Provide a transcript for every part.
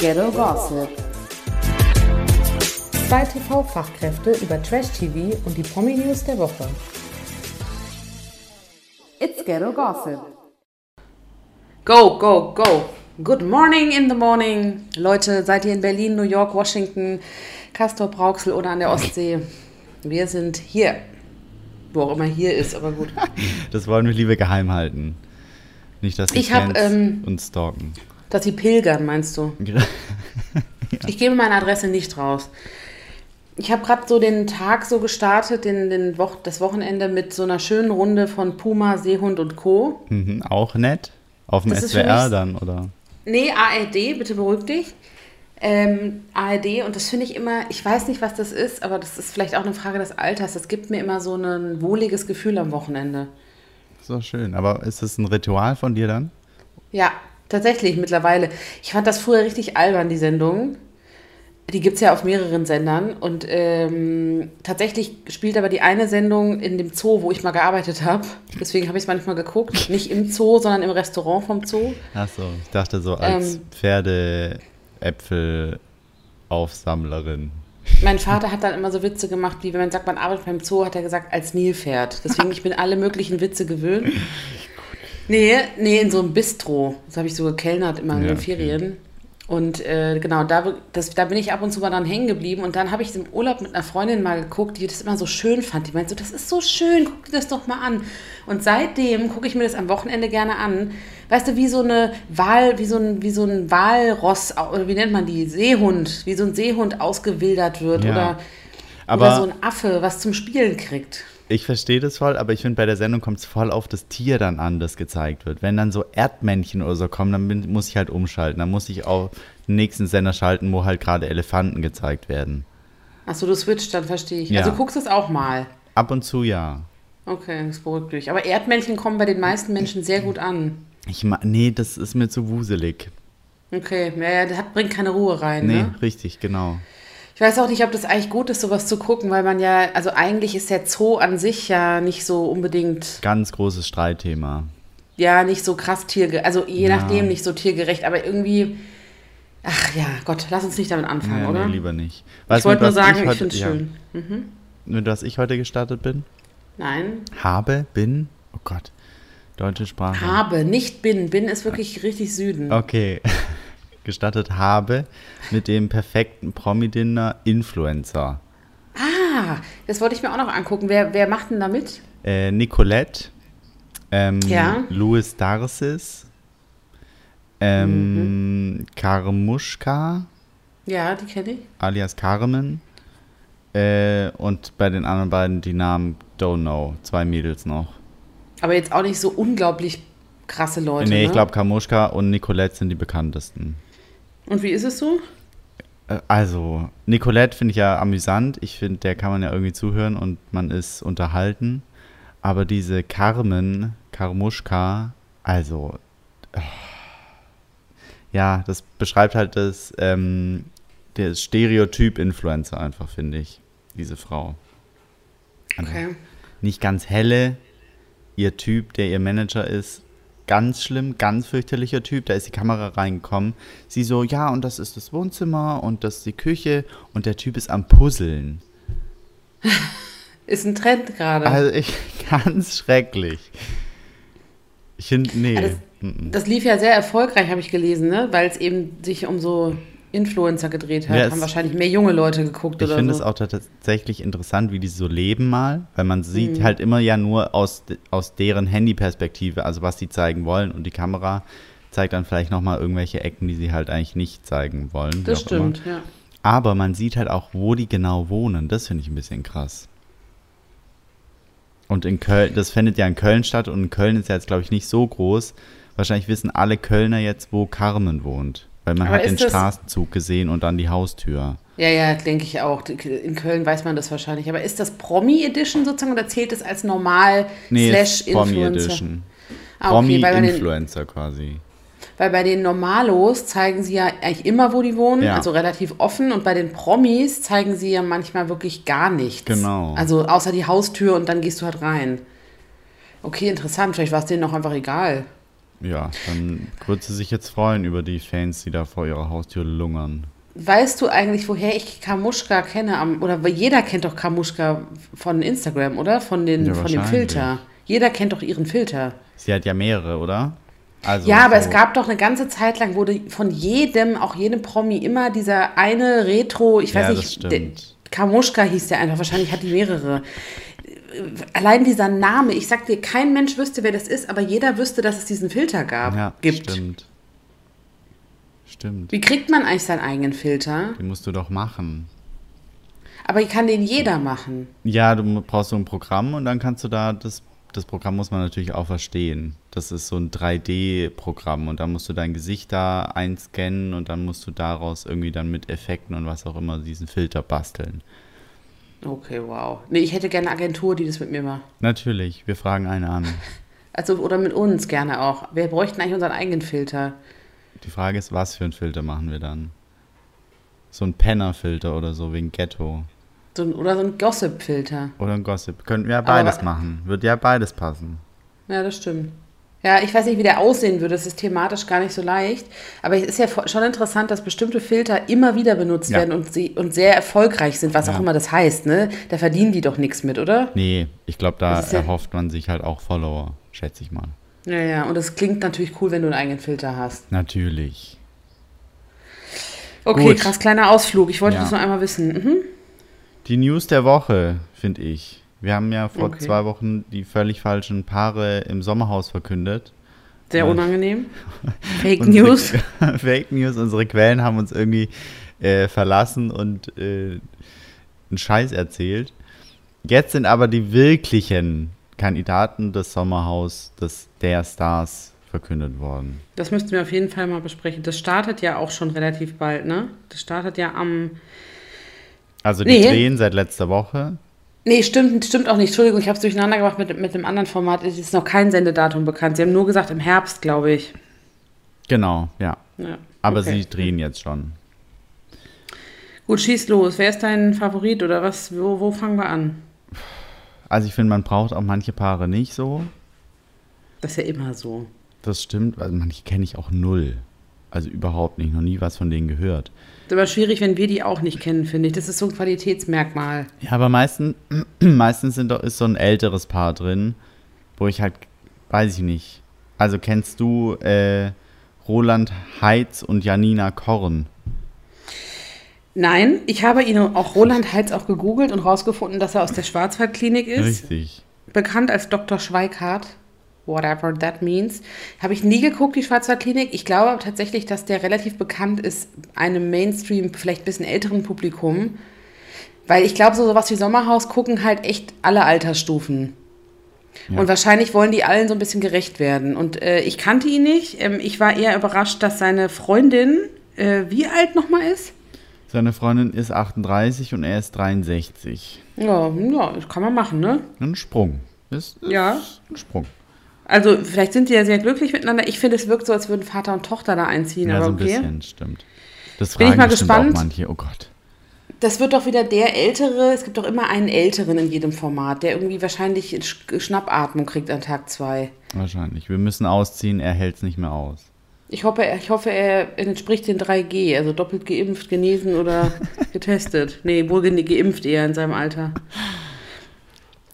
Ghetto Gossip. Zwei TV-Fachkräfte über Trash-TV und die Promi-News der Woche. It's Ghetto Gossip. Go, go, go. Good morning in the morning. Leute, seid ihr in Berlin, New York, Washington, Castor, Brauxel oder an der Ostsee? Wir sind hier. Wo auch immer hier ist, aber gut. Das wollen wir lieber geheim halten. Nicht, dass die Ich hab, Fans ähm, uns stalken. Dass sie pilgern, meinst du? Ich gebe meine Adresse nicht raus. Ich habe gerade so den Tag so gestartet, den, den Woch das Wochenende mit so einer schönen Runde von Puma, Seehund und Co. Mhm, auch nett. Auf dem Das SWR dann, oder? Nee, ARD, bitte beruhig dich. Ähm, ARD und das finde ich immer, ich weiß nicht, was das ist, aber das ist vielleicht auch eine Frage des Alters. Das gibt mir immer so ein wohliges Gefühl am Wochenende. So schön. Aber ist das ein Ritual von dir dann? Ja, tatsächlich mittlerweile. Ich fand das früher richtig albern, die Sendung. Die gibt es ja auf mehreren Sendern. Und ähm, tatsächlich spielt aber die eine Sendung in dem Zoo, wo ich mal gearbeitet habe. Deswegen habe ich es manchmal geguckt. Nicht im Zoo, sondern im Restaurant vom Zoo. Achso, ich dachte so als Ähm. Pferdeäpfelaufsammlerin. Mein Vater hat dann immer so Witze gemacht, wie wenn man sagt, man arbeitet beim Zoo, hat er gesagt, als Nilpferd. Deswegen, ich bin alle möglichen Witze gewöhnt. Nee, nee, in so einem Bistro. Das habe ich so gekellnert immer in Ja, den okay. Ferien. Und äh, genau, da, das, da bin ich ab und zu mal dann hängen geblieben. Und dann habe ich im Urlaub mit einer Freundin mal geguckt, die das immer so schön fand. Die meint so, das ist so schön, guck dir das doch mal an. Und seitdem gucke ich mir das am Wochenende gerne an. Weißt du, wie so eine Wal, wie so ein, wie so ein Walross, oder wie nennt man die? Seehund, wie so ein Seehund ausgewildert wird. Ja. Oder, Aber- oder so ein Affe, was zum Spielen kriegt. Ich verstehe das voll, aber ich finde, bei der Sendung kommt es voll auf das Tier dann an, das gezeigt wird. Wenn dann so Erdmännchen oder so kommen, dann bin, muss ich halt umschalten. Dann muss ich auf den nächsten Sender schalten, wo halt gerade Elefanten gezeigt werden. Achso, du switcht, dann verstehe ich. Ja. Also guckst du es auch mal. Ab und zu ja. Okay, das beruhigt dich. Aber Erdmännchen kommen bei den meisten Menschen sehr gut an. Ich nee, das ist mir zu wuselig. Okay, ja, das bringt keine Ruhe rein. Nee, Ne? richtig, genau. Ich weiß auch nicht, ob das eigentlich gut ist, sowas zu gucken, weil man ja, also eigentlich ist der Zoo an sich ja nicht so unbedingt, Ganz großes Streitthema. ja, nicht so krass tiergerecht, also je Ja. nachdem nicht so tiergerecht, aber irgendwie, ach ja, Gott, lass uns nicht damit anfangen, Ja, oder? nee, lieber nicht. ich Weißt du, wollte nur sagen, ich heute- finde es ja, schön. Mit was ich heute gestartet bin? Nein, Habe, bin, oh Gott, deutsche Sprache. habe, nicht bin. Bin ist wirklich richtig Süden. Okay. Gestattet habe mit dem perfekten Promi-Dinner Influencer. Ah, das wollte ich mir auch noch angucken. Wer, wer macht denn da mit? Äh, Nicolette, ähm, Ja. Louis Darcis, ähm, Karmuschka, Ja, die kenne ich. alias Carmen. Äh, und bei den anderen beiden die Namen Don't Know. Zwei Mädels noch. Aber jetzt auch nicht so unglaublich krasse Leute. nee, ne? ich glaube Karmuschka und Nicolette sind die bekanntesten. Und wie ist es so? Äh, Also, Nicolette finde ich ja amüsant. Ich finde, der kann man ja irgendwie zuhören und man ist unterhalten. Aber diese Carmen, Karmuschka, also, äh, ja, das beschreibt halt das, ähm, der Stereotyp-Influencer einfach, finde ich, diese Frau. Also, Okay. Nicht ganz helle, ihr Typ, der ihr Manager ist, ganz schlimm, ganz fürchterlicher Typ. Da ist die Kamera reingekommen. Sie so, ja, und das ist das Wohnzimmer und das ist die Küche und der Typ ist am Puzzeln. Ist ein Trend gerade. Also ich, ganz schrecklich. Ich finde, nee. Ah, das- das lief ja sehr erfolgreich, habe ich gelesen, ne? Weil es eben sich um so Influencer gedreht hat. Ja, Haben wahrscheinlich mehr junge Leute geguckt Ich oder finde so. es auch tatsächlich interessant, wie die so leben mal, weil man sieht Mhm. halt immer ja nur aus, aus deren Handyperspektive, also was die zeigen wollen und die Kamera zeigt dann vielleicht nochmal irgendwelche Ecken, die sie halt eigentlich nicht zeigen wollen. das auch immer. stimmt, ja. Aber man sieht halt auch, wo die genau wohnen. Das finde ich ein bisschen krass. Und in Köln, das findet ja in Köln statt und in Köln ist ja jetzt, glaube ich, nicht so groß. Wahrscheinlich wissen alle Kölner jetzt, wo Carmen wohnt. Weil man Aber hat den Straßenzug gesehen und dann die Haustür. Ja, ja, denke ich auch. In Köln weiß man das wahrscheinlich. Aber ist das Promi-Edition sozusagen oder zählt es als normal Nee, slash ist Promi Influencer? Edition. Ah, okay, weil bei, den, Promi-Influencer quasi. weil bei den Normalos zeigen sie ja eigentlich immer, wo die wohnen, Ja. also relativ offen. Und bei den Promis zeigen sie ja manchmal wirklich gar nichts. Genau. Also außer die Haustür und dann gehst du halt rein. Okay, interessant. Vielleicht war es denen auch einfach egal. Ja, dann wird sie sich jetzt freuen über die Fans, die da vor ihrer Haustür lungern. Weißt du eigentlich, woher ich Kamuschka kenne? Am, oder jeder kennt doch Kamuschka von Instagram, oder? Von, den, Ja, von dem. Filter. Jeder kennt doch ihren Filter. Sie hat ja mehrere, oder? Also ja, aber so- es gab doch eine ganze Zeit lang, wurde von jedem, auch jedem Promi, immer dieser eine Retro, ich weiß Ja, nicht, Kamuschka hieß der einfach, wahrscheinlich hat die mehrere. Allein dieser Name, ich sag dir, kein Mensch wüsste, wer das ist, aber jeder wüsste, dass es diesen Filter gab, Ja, gibt. stimmt. Stimmt. Wie kriegt man eigentlich seinen eigenen Filter? Den musst du doch machen. Aber kann den jeder machen. Ja, du brauchst so ein Programm und dann kannst du da, das, das Programm muss man natürlich auch verstehen. Das ist so ein 3D-Programm und dann musst du dein Gesicht da einscannen und dann musst du daraus irgendwie dann mit Effekten und was auch immer diesen Filter basteln. Okay, wow. Nee, ich hätte gerne eine Agentur, die das mit mir macht. Natürlich, wir fragen einen an. Also, oder mit uns gerne auch. Wir bräuchten eigentlich unseren eigenen Filter. Die Frage ist, was für einen Filter machen wir dann? So ein Penner-Filter oder so, wegen Ghetto. So, ein- oder so ein Gossip-Filter. Oder ein Gossip. Könnten wir ja beides Aber- machen. Wird ja beides passen. Ja, das stimmt. Ja, ich weiß nicht, wie der aussehen würde. Das ist thematisch gar nicht so leicht. Aber es ist ja schon interessant, dass bestimmte Filter immer wieder benutzt Ja. werden und, sie, und sehr erfolgreich sind, was Ja. auch immer das heißt. Ne? Da verdienen die doch nichts mit, oder? Nee, ich glaube, da ja- erhofft man sich halt auch Follower, schätze ich mal. Ja, ja. Und es klingt natürlich cool, wenn du einen eigenen Filter hast. Natürlich. Okay, Gut. krass, kleiner Ausflug. Ich wollte das nur einmal wissen. Mhm. Die News der Woche, finde ich. Wir haben ja vor Okay. zwei Wochen die völlig falschen Paare im Sommerhaus verkündet. Sehr unangenehm. Fake Unsere- News. Fake News, unsere Quellen haben uns irgendwie äh, verlassen und äh, einen Scheiß erzählt. Jetzt sind aber die wirklichen Kandidaten des Sommerhaus des der Stars verkündet worden. Das müssten wir auf jeden Fall mal besprechen. Das startet ja auch schon relativ bald, ne? Das startet ja am. Also die Nee. drehen seit letzter Woche. Nee, stimmt, stimmt auch nicht. Entschuldigung, ich habe es durcheinander gemacht mit, mit einem anderen Format. Es ist noch kein Sendedatum bekannt. Sie haben nur gesagt im Herbst, glaube ich. Genau, ja. Ja. Aber okay. sie drehen jetzt schon. Gut, schieß los. Wer ist dein Favorit oder was? Wo, wo fangen wir an? Also ich finde, man braucht auch manche Paare nicht so. Das ist ja immer so. Das stimmt, also manche kenne ich auch null. Also überhaupt nicht, noch nie was von denen gehört. Ist aber schwierig, wenn wir die auch nicht kennen, finde ich. Das ist so ein Qualitätsmerkmal. Ja, aber meistens, meistens sind ist so ein älteres Paar drin, wo ich halt, weiß ich nicht. Also kennst du äh, Roland Heitz und Janina Korn? Nein, ich habe ihn auch Roland Heitz auch gegoogelt und rausgefunden, dass er aus der Schwarzwaldklinik ist. Richtig. bekannt als Dr. Schweikart, whatever that means. Habe ich nie geguckt, die Schwarzwaldklinik. Ich glaube tatsächlich, dass der relativ bekannt ist, einem Mainstream, vielleicht ein bisschen älteren Publikum. Weil ich glaube, so sowas wie Sommerhaus gucken halt echt alle Altersstufen. Ja. Und wahrscheinlich wollen die allen so ein bisschen gerecht werden. Und äh, ich kannte ihn nicht. Ähm, ich war eher überrascht, dass seine Freundin, äh, wie alt nochmal ist? Seine Freundin ist 38 und er ist 63. Ja, ja, das kann man machen, ne? Ein Sprung. Ist, ist Ja. ein Sprung. Also, vielleicht sind die ja sehr glücklich miteinander. Ich finde, es wirkt so, als würden Vater und Tochter da einziehen, Ja, aber so ein okay. bisschen, stimmt. Das Bin ich mal gespannt. auch manche. Oh Gott. Das wird doch wieder der Ältere. Es gibt doch immer einen Älteren in jedem Format, der irgendwie wahrscheinlich Sch- Schnappatmung kriegt an Tag zwei. Wahrscheinlich. Wir müssen ausziehen, er hält es nicht mehr aus. Ich hoffe, er- ich hoffe, er entspricht den 3G, also doppelt geimpft, genesen oder getestet. Nee, wohl ge- geimpft eher in seinem Alter.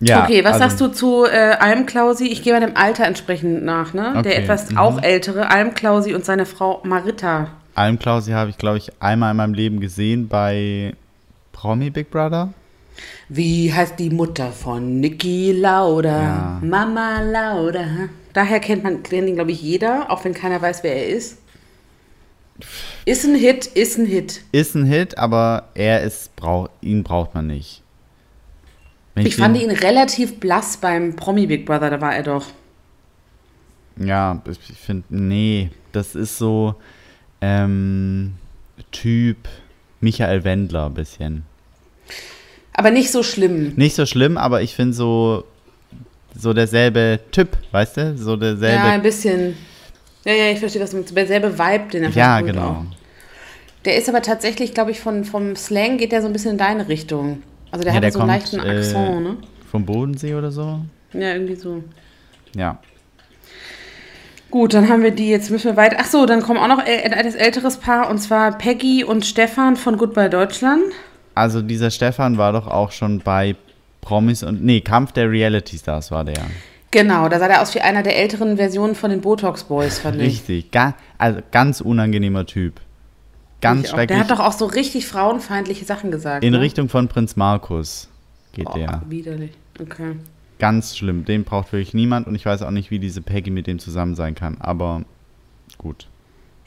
Ja, okay, was also- sagst du zu äh, Almklausi? Ich gehe mal dem Alter entsprechend nach, ne? Der Okay, etwas mhm. auch ältere, Almklausi und seine Frau Marita. Almklausi habe ich, glaube ich, einmal in meinem Leben gesehen bei Promi Big Brother. Wie heißt die Mutter von Niki Lauda? Ja. Mama Lauda. Daher kennt man kennt ihn, glaube ich, jeder, auch wenn keiner weiß, wer er ist. Ist ein Hit, ist ein Hit. Ist ein Hit, aber er ist, brauch, ihn braucht man nicht. Wenn Ich fand ihn relativ blass beim Promi Big Brother, da war er doch. Ja, ich finde, nee, das ist so ähm, Typ Michael Wendler ein bisschen. Aber nicht so schlimm. Nicht so schlimm, aber ich finde so, so derselbe Typ, weißt du? So Ja, derselbe. ein bisschen. Ja, ja, ich verstehe, was du meinst. Derselbe Vibe, den er Ja, genau. auch. Der ist aber tatsächlich, glaube ich, von, vom Slang geht der so ein bisschen in deine Richtung. Also der Ja, hat der so einen leichten äh, Akzent, ne? Vom Bodensee oder so. Ja, irgendwie so. Ja. Gut, dann haben wir die, jetzt müssen wir weiter. Ach so, dann kommen auch noch ein etwas älteres Paar und zwar Peggy und Stefan von Goodbye Deutschland. Also dieser Stefan war doch auch schon bei Promis und. Nee, Kampf der Reality Stars war der. Genau, da sah der aus wie einer der älteren Versionen von den Botox Boys, fand ich. Richtig. Ga also ganz unangenehmer Typ. Ganz schrecklich. Der hat doch auch so richtig frauenfeindliche Sachen gesagt. In ne? Richtung von Prinz Markus geht oh, der. Widerlich. Okay. Ganz schlimm. Den braucht wirklich niemand und ich weiß auch nicht, wie diese Peggy mit dem zusammen sein kann. Aber gut.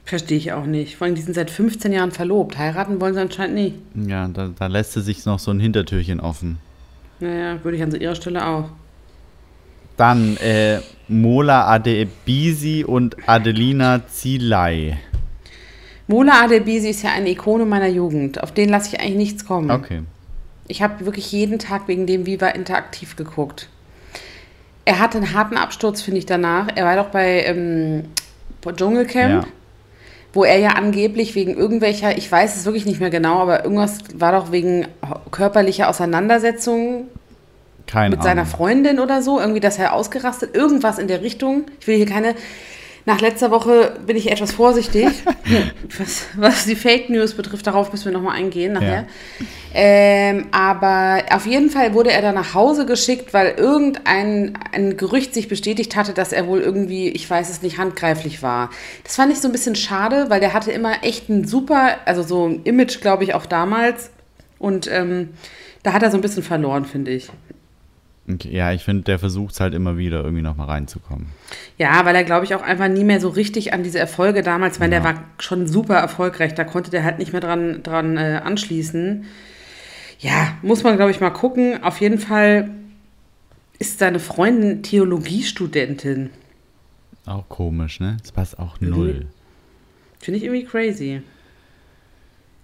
Verstehe ich auch nicht. Vor allem, die sind seit 15 Jahren verlobt. Heiraten wollen sie anscheinend nie. Ja, da, da lässt sie sich noch so ein Hintertürchen offen. Naja, würde ich an so ihrer Stelle auch. Dann äh, Mola Adebisi und Adelina Zilei. Mola Adebisi ist ja eine Ikone meiner Jugend. Auf den lasse ich eigentlich nichts kommen. Okay. Ich habe wirklich jeden Tag wegen dem Viva interaktiv geguckt. Er hatte einen harten Absturz, finde ich, danach. Er war doch bei ähm, Dschungelcamp, Ja. wo er ja angeblich wegen irgendwelcher, ich weiß es wirklich nicht mehr genau, aber irgendwas war doch wegen körperlicher Auseinandersetzungen mit seiner Ahnung. Freundin oder so, irgendwie, dass er ausgerastet, irgendwas in der Richtung. Ich will hier keine. Nach letzter Woche bin ich etwas vorsichtig, was, was die Fake News betrifft. Darauf müssen wir nochmal eingehen nachher. Ähm, aber auf jeden Fall wurde er dann nach Hause geschickt, weil irgendein ein Gerücht sich bestätigt hatte, dass er wohl irgendwie, ich weiß es nicht, handgreiflich war. Das fand ich so ein bisschen schade, weil der hatte immer echt ein super, also so ein Image, glaube ich, auch damals. Und ähm, da hat er so ein bisschen verloren, finde ich. Okay, ja, ich finde, der versucht es halt immer wieder, irgendwie nochmal reinzukommen. Ja, weil er, glaube ich, auch einfach nie mehr so richtig an diese Erfolge damals, ich meine, der war schon super erfolgreich, da konnte der halt nicht mehr dran, dran äh, anschließen. Ja, muss man, glaube ich, mal gucken. Auf jeden Fall ist seine Freundin Theologiestudentin. Auch komisch, ne? Das passt auch null. Finde ich irgendwie crazy.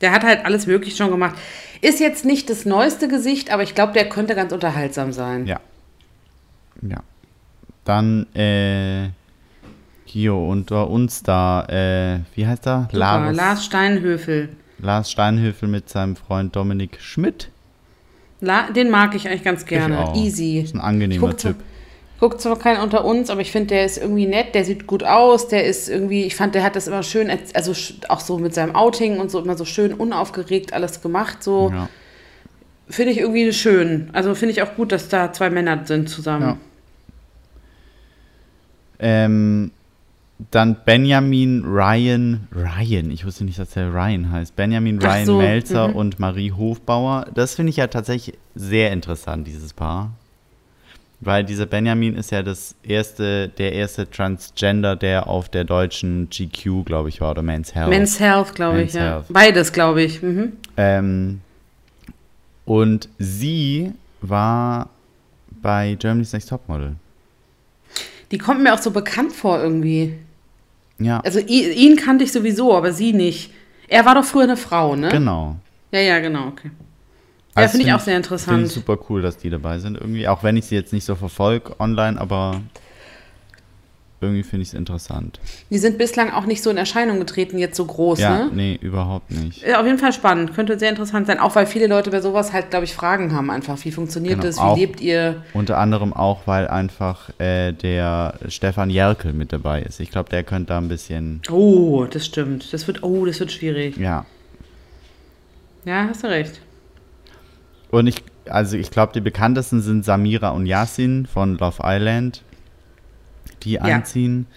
Der hat halt alles Mögliche schon gemacht. Ist jetzt nicht das neueste Gesicht, aber ich glaube, der könnte ganz unterhaltsam sein. Ja. Ja. Dann, äh, hier unter uns da, äh, wie heißt er? Super. Lars, Lars Steinhöfel. Lars Steinhöfel mit seinem Freund Dominik Schmidt. La den mag ich eigentlich ganz gerne. Easy. Ist ein angenehmer Typ. Guckt zwar keiner unter uns, aber ich finde, der ist irgendwie nett, der sieht gut aus, der ist irgendwie, ich fand, der hat das immer schön, also auch so mit seinem Outing und so immer so schön unaufgeregt alles gemacht, so. Ja. Finde ich irgendwie schön. Also finde ich auch gut, dass da zwei Männer sind zusammen. Ja. Ähm, dann Benjamin Ryan, Ryan, ich wusste nicht, dass der Ryan heißt. Benjamin Ryan so, Melzer mhm. und Marie Hofbauer. Das finde ich ja tatsächlich sehr interessant, dieses Paar. Weil dieser Benjamin ist ja das erste, der erste Transgender, der auf der deutschen GQ, glaube ich, war, oder Men's Health. Men's Health, glaube ich, ja. Health. Beides, glaube ich. Mhm. Ähm, und sie war bei Germany's Next Topmodel. Die kommt mir auch so bekannt vor irgendwie. Ja, Also ihn kannte ich sowieso, aber sie nicht. Er war doch früher eine Frau, ne? genau. Ja, ja, genau, okay. Ja, Also finde ich auch sehr Finde interessant. ich super cool, dass die dabei sind irgendwie. Auch wenn ich sie jetzt nicht so verfolge online, aber irgendwie finde ich es interessant. Die sind bislang auch nicht so in Erscheinung getreten, jetzt so groß, Ja, ne? nee, überhaupt nicht. Ja, auf jeden Fall spannend. Könnte sehr interessant sein. Auch weil viele Leute bei sowas halt, glaube ich, Fragen haben einfach. Wie funktioniert Genau, das? Wie lebt ihr? Unter anderem auch, weil einfach äh, der Stefan Jerkel mit dabei ist. Ich glaube, der könnte da ein bisschen, Oh, das stimmt. Das wird, oh, das wird schwierig. ja. Ja, hast du recht. Und ich, also ich glaube, die bekanntesten sind Samira und Yasin von Love Island, die einziehen.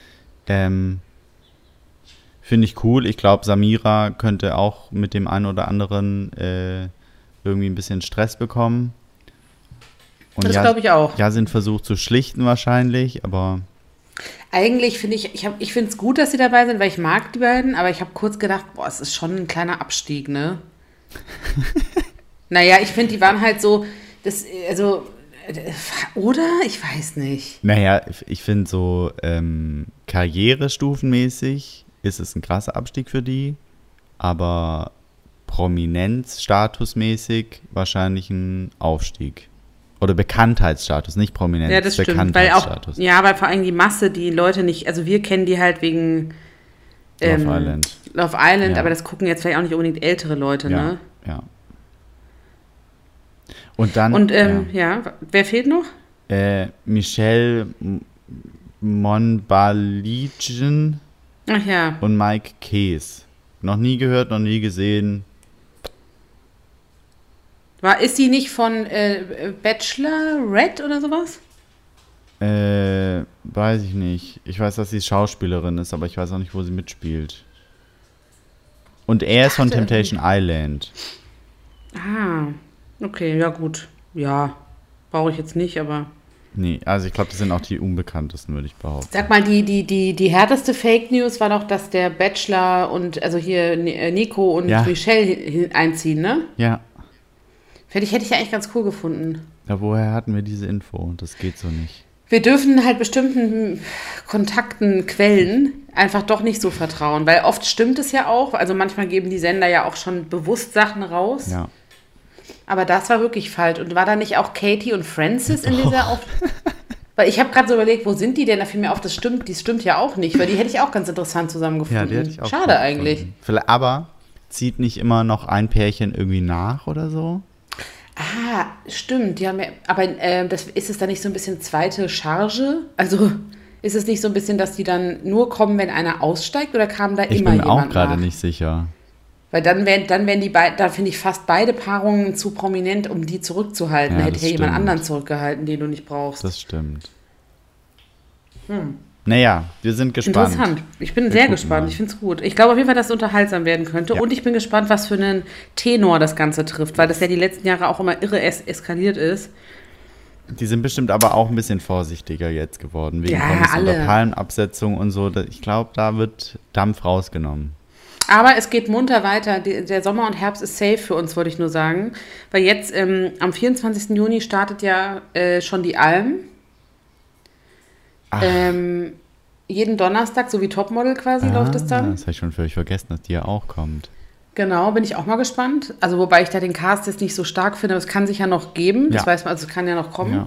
Ähm, Finde ich cool. Ich glaube, Samira könnte auch mit dem einen oder anderen äh, irgendwie ein bisschen Stress bekommen. Und Das Ja- glaube ich auch. Yasin versucht zu schlichten wahrscheinlich, aber Eigentlich finde ich, ich, hab- ich finde es gut, dass sie dabei sind, weil ich mag die beiden, aber ich habe kurz gedacht, boah, es ist schon ein kleiner Abstieg, ne? naja, ich finde, die waren halt so, das, also, äh, oder? Ich weiß nicht. naja, ich finde so ähm, karrierestufenmäßig ist es ein krasser Abstieg für die, aber Prominenz, statusmäßig wahrscheinlich ein Aufstieg. Oder Bekanntheitsstatus, nicht Prominenz, Ja, das stimmt. Weil auch, Bekanntheitsstatus. ja, weil vor allem die Masse, die Leute nicht, also wir kennen die halt wegen Love ähm, Island. Love Island, Ja. aber das gucken jetzt vielleicht auch nicht unbedingt ältere Leute, Ja, ne? ja. Und dann Und ähm, ja. wer fehlt noch? äh, Michelle Monbaligen Ach ja. und Mike Kees. Noch nie gehört, noch nie gesehen. War, ist sie nicht von äh, Bachelor Red oder sowas? Äh, weiß ich nicht. Ich weiß, dass sie Schauspielerin ist, aber ich weiß auch nicht, wo sie mitspielt. Und er ist von Temptation Island. Ah, okay, ja gut. Ja, brauche ich jetzt nicht, aber. Nee, also ich glaube, das sind auch die unbekanntesten, würde ich behaupten. Sag mal, die, die, die, die härteste Fake News war doch, dass der Bachelor und, also hier äh, Nico und Ja. Michelle einziehen, ne? Ja. Hätte ich, hätte ich ja eigentlich ganz cool gefunden. Ja, woher hatten wir diese Info? Das geht so nicht. Wir dürfen halt bestimmten Kontakten, Quellen einfach doch nicht so vertrauen, weil oft stimmt es ja auch. Also manchmal geben die Sender ja auch schon bewusst Sachen raus. Ja. Aber das war wirklich falsch. Und war da nicht auch Katie und Francis in dieser Auf Weil ich habe gerade so überlegt, wo sind die denn? Da fiel mir auf, das stimmt, die stimmt ja auch nicht, weil die hätte ich auch ganz interessant zusammengefunden. Ja, die hätte ich auch Schade eigentlich. Vielleicht, aber zieht nicht immer noch ein Pärchen irgendwie nach oder so? Ah, stimmt. Die haben ja, aber äh, das, ist es dann nicht so ein bisschen zweite Charge? Also ist es nicht so ein bisschen, dass die dann nur kommen, wenn einer aussteigt oder kam da Ich immer bin mir auch jemand gerade nicht sicher. Weil dann wären, dann wären die beiden, da finde ich fast beide Paarungen zu prominent, um die zurückzuhalten. Ja, hätte ja jemand anderen zurückgehalten, den du nicht brauchst. Das stimmt. Naja, wir sind gespannt. Hm. Interessant. Ich bin Wir sehr gespannt. mal. Ich finde es gut. Ich glaube auf jeden Fall, dass es unterhaltsam werden könnte. Ja. Und ich bin gespannt, was für einen Tenor das Ganze trifft, weil das ja die letzten Jahre auch immer irre es eskaliert ist. Die sind bestimmt aber auch ein bisschen vorsichtiger jetzt geworden, wegen Ja, Promis alle. Palmenabsetzung und so. Ich glaube, da wird Dampf rausgenommen. Aber es geht munter weiter. Der Sommer und Herbst ist safe für uns, wollte ich nur sagen. Weil jetzt ähm, am 24. Juni startet ja äh, schon die Alm. Ach. Ähm, jeden Donnerstag, so wie Topmodel quasi, läuft es dann. Ah, Das habe ich schon völlig vergessen, dass die ja auch kommt. Genau, bin ich auch mal gespannt. Also wobei ich da den Cast jetzt nicht so stark finde, aber es kann sich ja noch geben. Das Ja. weiß man, also es kann ja noch kommen. Ja.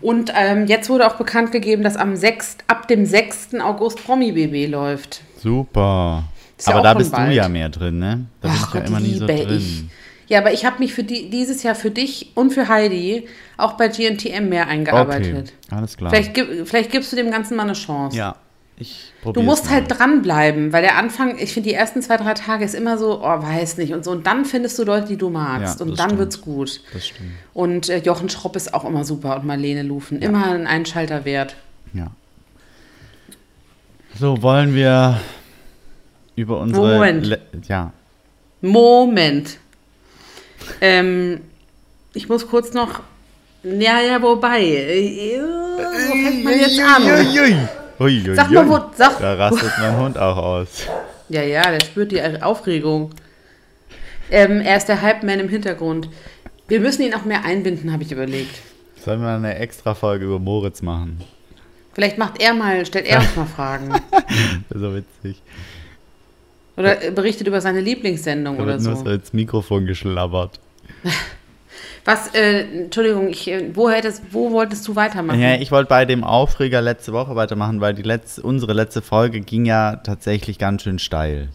Und ähm, jetzt wurde auch bekannt gegeben, dass am 6., ab dem 6. August Promi BB läuft. Super. Ist ja aber auch da bist bald. du ja mehr drin, ne? Da Ach ich ja Gott, immer nie so drin. ich. Ja, aber ich habe mich für die, dieses Jahr für dich und für Heidi auch bei GNTM mehr eingearbeitet. Okay, alles klar. Vielleicht, vielleicht gibst du dem Ganzen mal eine Chance. ja, ich Du musst halt dranbleiben, weil der Anfang, ich finde, die ersten zwei, drei Tage ist immer so, oh, weiß nicht und so. Und dann findest du Leute, die du magst. Ja, und dann stimmt. wird's gut. Das stimmt. Und äh, Jochen Schropp ist auch immer super und Marlene Lufen. Immer ein Einschalter wert. Ja. So, wollen wir über unsere. Moment. Le ja. Moment. Ähm, ich muss kurz noch. Ja, ja, wobei. Äh, wo fängt man jetzt an? Uiuiui. Uiuiui. Sag mal, wo- sag- Da rastet mein Hund auch aus. Ja, ja, der spürt die Aufregung. Ähm, er ist der Hype-Man im Hintergrund. Wir müssen ihn auch mehr einbinden, habe ich überlegt. Sollen wir eine extra Folge über Moritz machen? Vielleicht macht er mal, stellt er uns mal Fragen. Das ist so witzig. Oder berichtet über seine Lieblingssendung Da oder wird nur so so. ins Mikrofon geschlabbert. Was, äh, Entschuldigung, ich, äh, wo, hättest, wo wolltest du weitermachen? Ja, ich wollte bei dem Aufreger letzte Woche weitermachen, weil die letzte, unsere letzte Folge ging ja tatsächlich ganz schön steil.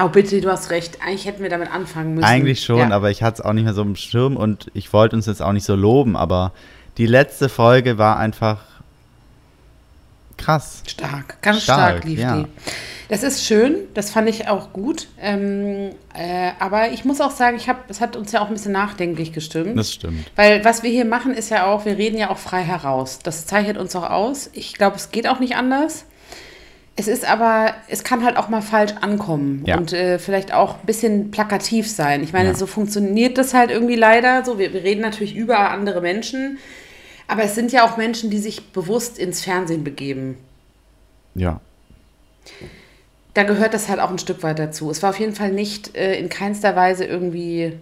Oh, bitte, du hast recht. Eigentlich hätten wir damit anfangen müssen. Eigentlich schon, ja. aber ich hatte es auch nicht mehr so im Schirm und ich wollte uns jetzt auch nicht so loben, aber die letzte Folge war einfach krass. Stark, ganz stark, Stark, lief ja. die. Das ist schön, das fand ich auch gut. Ähm, äh, aber ich muss auch sagen, ich hab, es hat uns ja auch ein bisschen nachdenklich gestimmt. Das stimmt. Weil was wir hier machen, ist ja auch, wir reden ja auch frei heraus. Das zeichnet uns auch aus. Ich glaube, es geht auch nicht anders. Es ist aber, es kann halt auch mal falsch ankommen Ja. und äh, vielleicht auch ein bisschen plakativ sein. Ich meine, Ja. so funktioniert das halt irgendwie leider. So, wir, wir reden natürlich über andere Menschen, aber es sind ja auch Menschen, die sich bewusst ins Fernsehen begeben. Ja. Da gehört das halt auch ein Stück weit dazu. Es war auf jeden Fall nicht äh, in keinster Weise irgendwie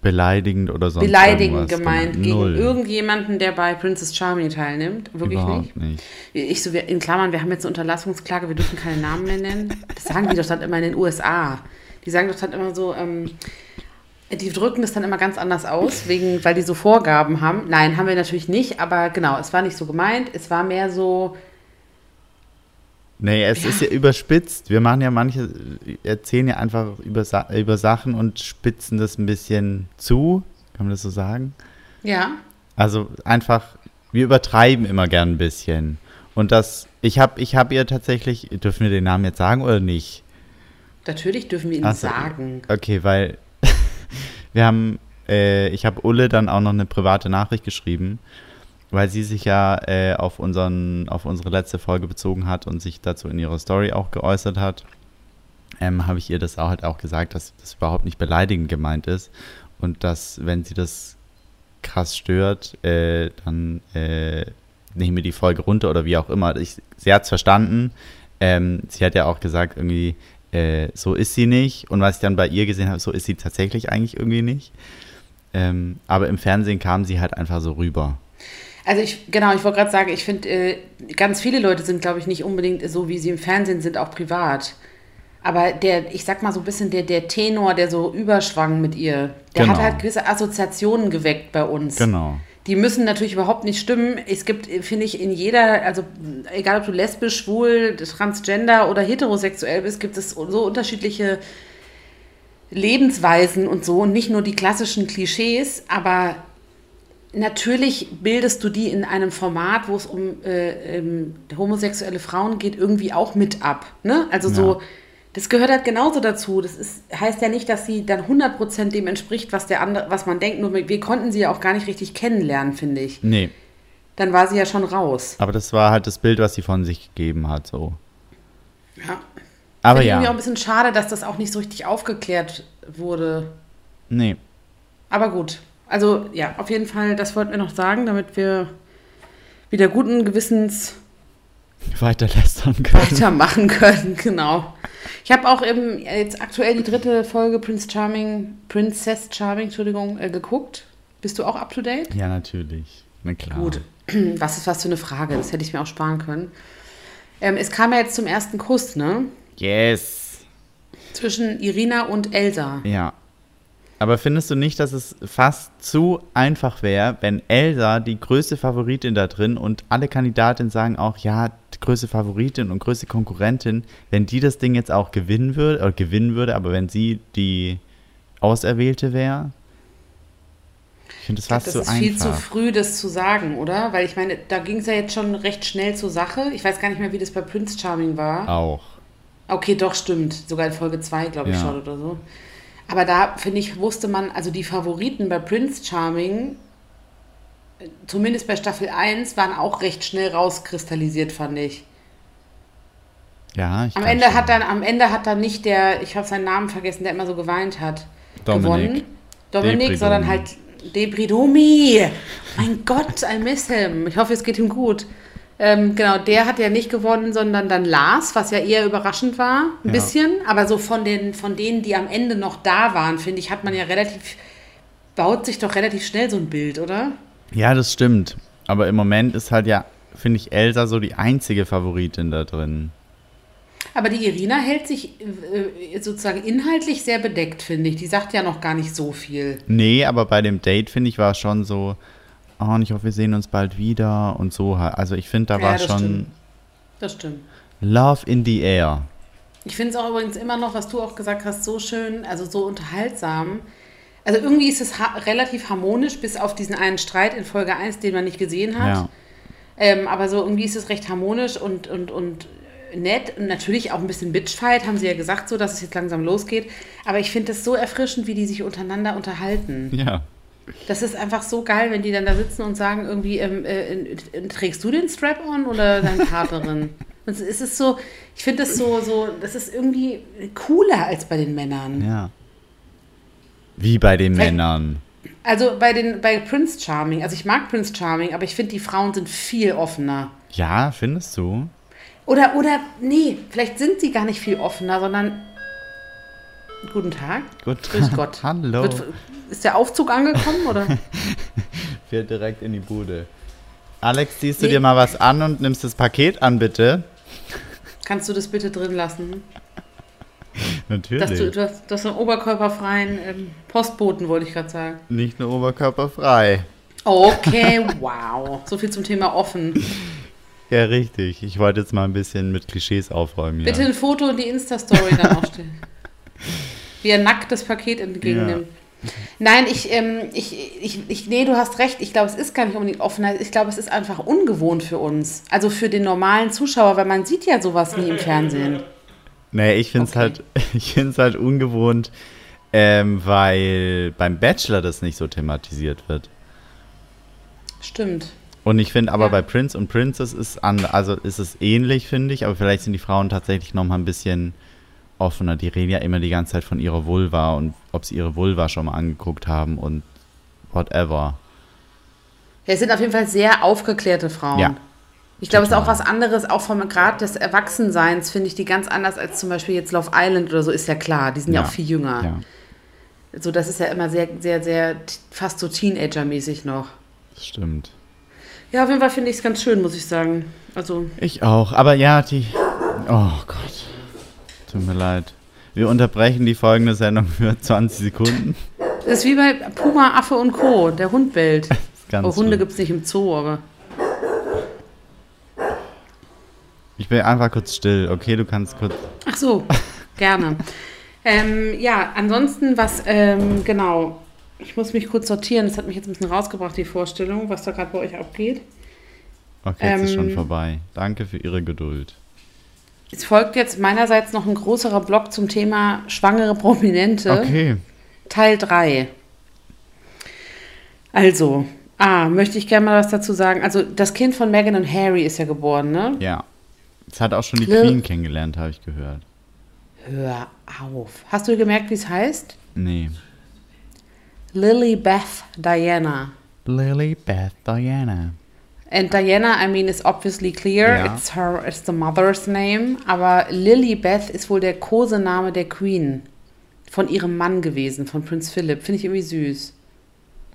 Beleidigend oder sonst beleidigend gemeint gegen Null. irgendjemanden, der bei Princess Charming teilnimmt. Wirklich Überhaupt nicht. nicht. Ich so, wir, in Klammern, wir haben jetzt eine Unterlassungsklage, wir dürfen keine Namen mehr nennen. Das sagen die doch dann immer in den USA. Die sagen doch dann immer so, ähm, die drücken das dann immer ganz anders aus, wegen, weil die so Vorgaben haben. Nein, haben wir natürlich nicht, aber genau, es war nicht so gemeint. Es war mehr so, Nee, es ist ja überspitzt. Wir machen ja manche, erzählen ja einfach über, über Sachen und spitzen das ein bisschen zu. Kann man das so sagen? ja, Also einfach, wir übertreiben immer gern ein bisschen. Und das, ich habe ich hab ihr tatsächlich, dürfen wir den Namen jetzt sagen oder nicht? Natürlich dürfen wir ihn so, sagen. Okay, weil wir haben, äh, ich habe Ulle dann auch noch eine private Nachricht geschrieben, weil sie sich ja äh, auf, unseren, auf unsere letzte Folge bezogen hat und sich dazu in ihrer Story auch geäußert hat. Ähm, habe ich ihr das auch halt auch gesagt, dass das überhaupt nicht beleidigend gemeint ist und dass, wenn sie das krass stört, äh, dann äh, nehmen wir die Folge runter oder wie auch immer. Ich, sie hat es verstanden. Ähm, sie hat ja auch gesagt, irgendwie, äh, so ist sie nicht. Und was ich dann bei ihr gesehen habe, so ist sie tatsächlich eigentlich irgendwie nicht. Ähm, aber im Fernsehen kam sie halt einfach so rüber. Also ich, genau, ich wollte gerade sagen, ich finde, äh, ganz viele Leute sind, glaube ich, nicht unbedingt so, wie sie im Fernsehen sind, auch privat. Aber der, ich sag mal so ein bisschen, der, der Tenor, der so überschwang mit ihr, der Genau. hat halt gewisse Assoziationen geweckt bei uns. Genau. Die müssen natürlich überhaupt nicht stimmen. Es gibt, finde ich, in jeder, also egal ob du lesbisch, schwul, transgender oder heterosexuell bist, gibt es so unterschiedliche Lebensweisen und so und nicht nur die klassischen Klischees, aber natürlich bildest du die in einem Format, wo es um äh, ähm, homosexuelle Frauen geht, irgendwie auch mit ab. Ne? Also so, Ja. das gehört halt genauso dazu. Das ist, heißt ja nicht, dass sie dann 100% dem entspricht, was, der andere, was man denkt. Nur wir konnten sie ja auch gar nicht richtig kennenlernen, finde ich. Nee, Dann war sie ja schon raus. aber das war halt das Bild, was sie von sich gegeben hat, so. Ja. Aber Finde ich auch ja, ein bisschen schade, dass das auch nicht so richtig aufgeklärt wurde. nee. Aber gut. Also ja, auf jeden Fall, das wollten wir noch sagen, damit wir wieder guten Gewissens Weiter lästern können. weitermachen können. Genau. Ich habe auch eben jetzt aktuell die dritte Folge Prince Charming, Princess Charming, Entschuldigung, äh, geguckt. Bist du auch up to date? Ja, natürlich. Na klar. Gut. Was ist was für eine Frage? Das hätte ich mir auch sparen können. Ähm, es kam ja jetzt zum ersten Kuss, ne? Yes. Zwischen Irina und Elsa. Ja. Aber findest du nicht, dass es fast zu einfach wäre, wenn Elsa die größte Favoritin da drin und alle Kandidatinnen sagen auch, ja, die größte Favoritin und größte Konkurrentin, wenn die das Ding jetzt auch gewinnen würde, oder gewinnen würde, aber wenn sie die Auserwählte wäre? Ich finde das fast das zu ist einfach. viel zu früh, das zu sagen, oder? Weil ich meine, da ging es ja jetzt schon recht schnell zur Sache. Ich weiß gar nicht mehr, wie das bei Prince Charming war. auch. Okay, doch, stimmt. Sogar in Folge 2, glaube ich, Ja. schon oder so. Aber da, finde ich, wusste man, also die Favoriten bei Prince Charming, zumindest bei Staffel 1, waren auch recht schnell rauskristallisiert, fand ich. Ja, ich Am Ende, schon. hat dann, am Ende hat dann nicht der, ich habe seinen Namen vergessen, der immer so geweint hat, Dominik. gewonnen. Dominik, Debridomi. sondern halt Debridomi. Mein Gott, I miss him. Ich hoffe, es geht ihm gut. Ähm, genau, der hat ja nicht gewonnen, sondern dann Lars, was ja eher überraschend war, ein Ja. bisschen. Aber so von, den, von denen, die am Ende noch da waren, finde ich, hat man ja relativ, baut sich doch relativ schnell so ein Bild, oder? Ja, das stimmt. Aber im Moment ist halt ja, finde ich, Elsa so die einzige Favoritin da drin. Aber die Irina hält sich äh, sozusagen inhaltlich sehr bedeckt, finde ich. Die sagt ja noch gar nicht so viel. Nee, aber bei dem Date, finde ich, war es schon so, oh, und ich hoffe, wir sehen uns bald wieder und so. halt. Also ich finde, da Ja, war das schon stimmt. Das stimmt. Love in the Air. Ich finde es auch übrigens immer noch, was du auch gesagt hast, so schön, also so unterhaltsam. Also irgendwie ist es ha relativ harmonisch, bis auf diesen einen Streit in Folge 1, den man nicht gesehen hat. Ja. Ähm, aber so irgendwie ist es recht harmonisch und, und, und nett. Und natürlich auch ein bisschen Bitchfight, haben sie ja gesagt, so dass es jetzt langsam losgeht. Aber ich finde es so erfrischend, wie die sich untereinander unterhalten. Ja. Das ist einfach so geil, wenn die dann da sitzen und sagen irgendwie, ähm, äh, äh, trägst du den Strap-on oder deine Partnerin? Und es ist so, ich finde das so, so, das ist irgendwie cooler als bei den Männern. Ja. Wie bei den Vielleicht- Männern. Also bei den, bei Prince Charming, also ich mag Prince Charming, aber ich finde, die Frauen sind viel offener. Ja, findest du? Oder, oder, nee, vielleicht sind sie gar nicht viel offener, sondern. Guten Tag. Gut. Grüß Gott. Hallo. Wird, ist der Aufzug angekommen oder? Fährt direkt in die Bude. Alex, ziehst du Nee. dir mal was an und nimmst das Paket an, bitte? Kannst du das bitte drin lassen? Natürlich. Dass du, du hast einen oberkörperfreien ähm, Postboten, wollte ich gerade sagen. Nicht nur oberkörperfrei. Okay, wow. So viel zum Thema offen. Ja, richtig. Ich wollte jetzt mal ein bisschen mit Klischees aufräumen. Bitte Ja. ein Foto in die Insta-Story dann auch stellen. Wie er nackt das Paket entgegennimmt. Nein, ich, ähm, ich, ich, ich, nee, du hast recht. Ich glaube, es ist gar nicht unbedingt Offenheit. Ich glaube, es ist einfach ungewohnt für uns. Also für den normalen Zuschauer, weil man sieht ja sowas nie im Fernsehen. Nee, ich finde es Okay. halt, ich find's halt ungewohnt, ähm, weil beim Bachelor das nicht so thematisiert wird. Stimmt. Und ich finde aber Ja. bei Prince und Princess ist an, also ist es ähnlich, finde ich, aber vielleicht sind die Frauen tatsächlich noch mal ein bisschen offener. Die reden ja immer die ganze Zeit von ihrer Vulva und ob sie ihre Vulva schon mal angeguckt haben und whatever. Ja, es sind auf jeden Fall sehr aufgeklärte Frauen. Ja. Ich glaube, es ist auch was anderes, auch vom Grad des Erwachsenseins finde ich die ganz anders als zum Beispiel jetzt Love Island oder so, ist ja klar. Die sind ja, Ja. auch viel jünger. Ja, So, das ist ja immer sehr, sehr, sehr, fast so Teenager-mäßig noch. das stimmt. Ja, auf jeden Fall finde ich es ganz schön, muss ich sagen. Also, Ich auch. Aber ja, die. Oh Gott. Tut mir leid. Wir unterbrechen die folgende Sendung für 20 Sekunden. das ist wie bei Puma, Affe und Co., der Hund bellt. Oh, Hunde gibt es nicht im Zoo, aber. Ich bin einfach kurz still. Okay, du kannst kurz. Ach so, gerne. ähm, ja, ansonsten, was, ähm, genau. Ich muss mich kurz sortieren. Das hat mich jetzt ein bisschen rausgebracht, die Vorstellung, was da gerade bei euch abgeht. Okay, jetzt ist schon Ähm, vorbei. Danke für Ihre Geduld. Es folgt jetzt meinerseits noch ein größerer Block zum Thema schwangere Prominente, Okay. Teil 3. Also, ah, möchte ich gerne mal was dazu sagen. Also, das Kind von Meghan und Harry ist ja geboren, ne? Ja. Jetzt hat auch schon die Lil- Queen kennengelernt, habe ich gehört. Hör auf. Hast du gemerkt, wie es heißt? Nee. Lily Beth Diana. Lily Beth Diana. And Diana, I mean, is obviously clear. Ja. It's her, it's the mother's name. Aber Lily Beth ist wohl der Kosename der Queen. Von ihrem Mann gewesen, von Prinz Philip. Finde ich irgendwie süß.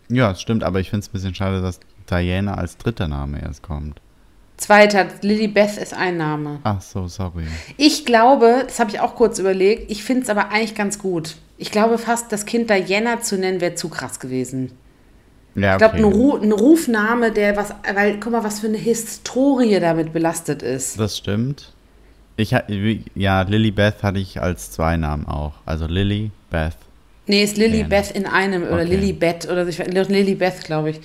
Ja, das stimmt, aber ich finde es ein bisschen schade, dass Diana als dritter Name erst kommt. Zweiter, Lily Beth ist ein Name. Ach so, sorry. Ich glaube, das habe ich auch kurz überlegt, ich finde es aber eigentlich ganz gut. Ich glaube fast, das Kind Diana zu nennen, wäre zu krass gewesen. Ja, Ich glaube, okay. ein, Ru ein Rufname, der was, weil, guck mal, was für eine Historie damit belastet ist. Das stimmt. Ich ja, Lily Beth hatte ich als zwei Namen auch. Also Lily Beth. Nee, ist Lily Ja. Beth in einem oder Okay. Lily Beth oder ich Lily Beth, glaube ich.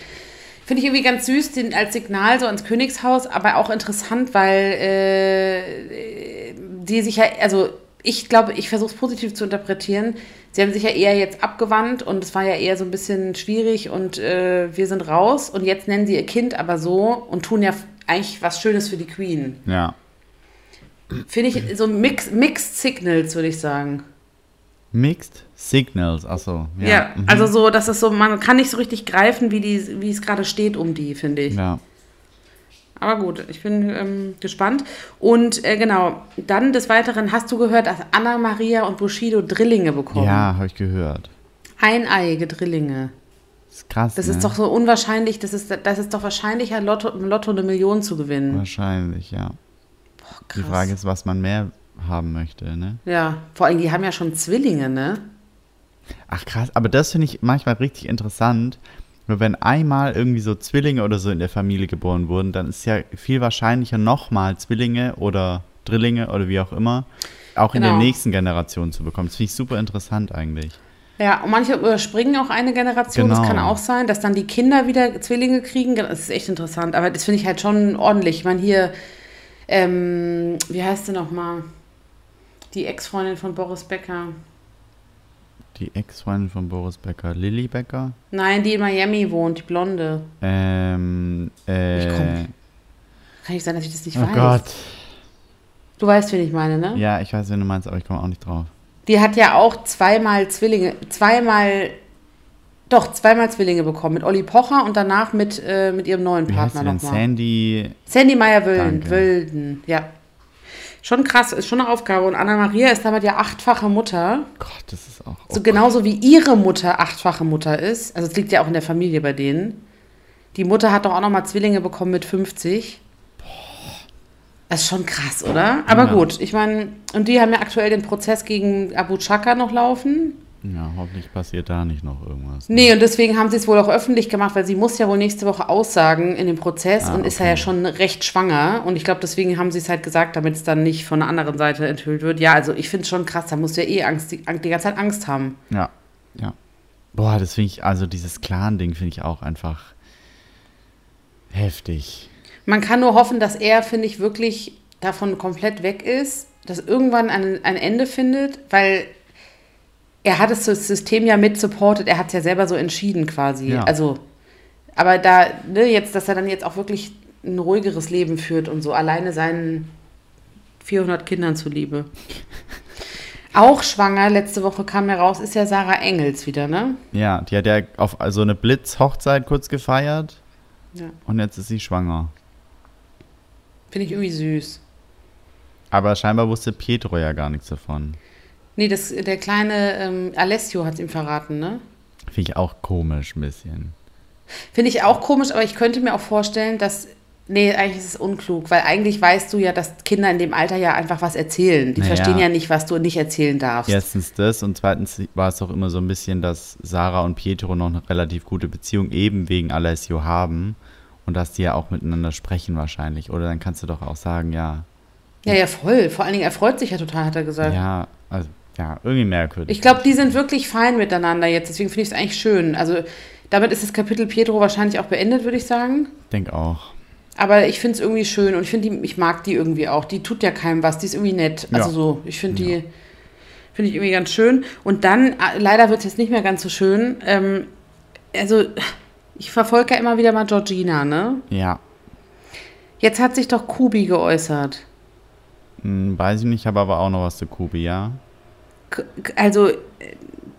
Finde ich irgendwie ganz süß, den als Signal so ans Königshaus, aber auch interessant, weil äh, die sich ja, also ich glaube, ich versuche es positiv zu interpretieren. Sie haben sich ja eher jetzt abgewandt und es war ja eher so ein bisschen schwierig und äh, wir sind raus und jetzt nennen sie ihr Kind aber so und tun ja eigentlich was Schönes für die Queen. Ja. Finde ich so Mix, Mixed Signals, würde ich sagen. Mixed Signals, achso. Ja, Ja, mhm. also so, dass es so, man kann nicht so richtig greifen, wie, die, wie es gerade steht um die, finde ich. Ja. Aber gut, ich bin ähm, gespannt. Und äh, genau, dann des Weiteren hast du gehört, dass Anna Maria und Bushido Drillinge bekommen. Ja, habe ich gehört. Eineiige Drillinge. Das ist krass. Das ne? ist doch so unwahrscheinlich, das ist, das ist doch wahrscheinlicher, Lotto, im Lotto eine Million zu gewinnen. Wahrscheinlich, ja. Die krass. Frage ist, was man mehr haben möchte, ne? Ja, vor allem, die haben ja schon Zwillinge, ne? Ach krass, aber das finde ich manchmal richtig interessant. Nur wenn einmal irgendwie so Zwillinge oder so in der Familie geboren wurden, dann ist ja viel wahrscheinlicher nochmal Zwillinge oder Drillinge oder wie auch immer auch in der Genau. nächsten Generation zu bekommen. Das finde ich super interessant eigentlich. Ja, und manche überspringen auch eine Generation. Das Genau. kann auch sein, dass dann die Kinder wieder Zwillinge kriegen. Das ist echt interessant. Aber das finde ich halt schon ordentlich. Ich meine, hier, ähm, wie heißt sie nochmal? Die Ex-Freundin von Boris Becker. Die Ex-Freundin von Boris Becker, Lilly Becker. Nein, die in Miami wohnt, die Blonde. Ähm, äh, Ich komm. Kann nicht sein, dass ich das nicht oh weiß. Gott. Du weißt, wen ich meine, ne? Ja, ich weiß, wen du meinst, aber ich komme auch nicht drauf. Die hat ja auch zweimal Zwillinge, zweimal, doch, zweimal Zwillinge bekommen. Mit Olli Pocher und danach mit, äh, mit ihrem neuen Wie heißt Partner nochmal. Sandy. Sandy Meyer-Wölden, ja. Schon krass, ist schon eine Aufgabe. Und Anna-Maria ist damit ja achtfache Mutter. Gott, das ist auch. So genauso wie ihre Mutter achtfache Mutter ist. Also es liegt ja auch in der Familie bei denen. Die Mutter hat doch auch nochmal Zwillinge bekommen mit 50. Das ist schon krass, oder? Aber Ja. gut, ich meine, und die haben ja aktuell den Prozess gegen Abu Chaka noch laufen. Ja, hoffentlich passiert da nicht noch irgendwas. ne? Nee, und deswegen haben sie es wohl auch öffentlich gemacht, weil sie muss ja wohl nächste Woche aussagen in dem Prozess Ah, und ist ja, okay. ja schon recht schwanger. Und ich glaube, deswegen haben sie es halt gesagt, damit es dann nicht von der anderen Seite enthüllt wird. Ja, also ich finde es schon krass, da musst du ja eh Angst, die, die ganze Zeit Angst haben. Ja, ja. Boah, das finde ich, also dieses Clan-Ding finde ich auch einfach heftig. Man kann nur hoffen, dass er, finde ich, wirklich davon komplett weg ist, dass irgendwann ein, ein Ende findet, weil er hat das System ja mit supportet, er hat es ja selber so entschieden quasi. Ja. Also, aber da, ne, jetzt, dass er dann jetzt auch wirklich ein ruhigeres Leben führt und so alleine seinen 400 Kindern zuliebe. Auch schwanger, letzte Woche kam heraus, ist ja Sarah Engels wieder, ne? Ja, die hat ja auf so eine Blitz-Hochzeit kurz gefeiert Ja. und jetzt ist sie schwanger. Finde ich irgendwie süß. Aber scheinbar wusste Pietro ja gar nichts davon. Nee, das, der kleine ähm, Alessio hat es ihm verraten, ne? Finde ich auch komisch ein bisschen. Finde ich auch komisch, aber ich könnte mir auch vorstellen, dass. Nee, eigentlich ist es unklug, weil eigentlich weißt du ja, dass Kinder in dem Alter ja einfach was erzählen. Die Naja. verstehen ja nicht, was du nicht erzählen darfst. Erstens das und zweitens war es auch immer so ein bisschen, dass Sarah und Pietro noch eine relativ gute Beziehung eben wegen Alessio haben und dass die ja auch miteinander sprechen wahrscheinlich. Oder dann kannst du doch auch sagen, ja, Ja, ja, voll. Vor allen Dingen, er freut sich ja total, hat er gesagt. ja, also ja, irgendwie merkwürdig. Ich glaube, die sind wirklich fein miteinander jetzt, deswegen finde ich es eigentlich schön. Also damit ist das Kapitel Pietro wahrscheinlich auch beendet, würde ich sagen. denke auch. Aber ich finde es irgendwie schön und ich finde ich mag die irgendwie auch. Die tut ja keinem was, die ist irgendwie nett. Also Ja. so, ich finde die, finde ich irgendwie ganz schön. Und dann, äh, leider wird es jetzt nicht mehr ganz so schön. Ähm, also, ich verfolge ja immer wieder mal Georgina, ne? Ja, Jetzt hat sich doch Kubi geäußert. hm, weiß ich nicht, habe aber auch noch was zu Kubi, ja. Also,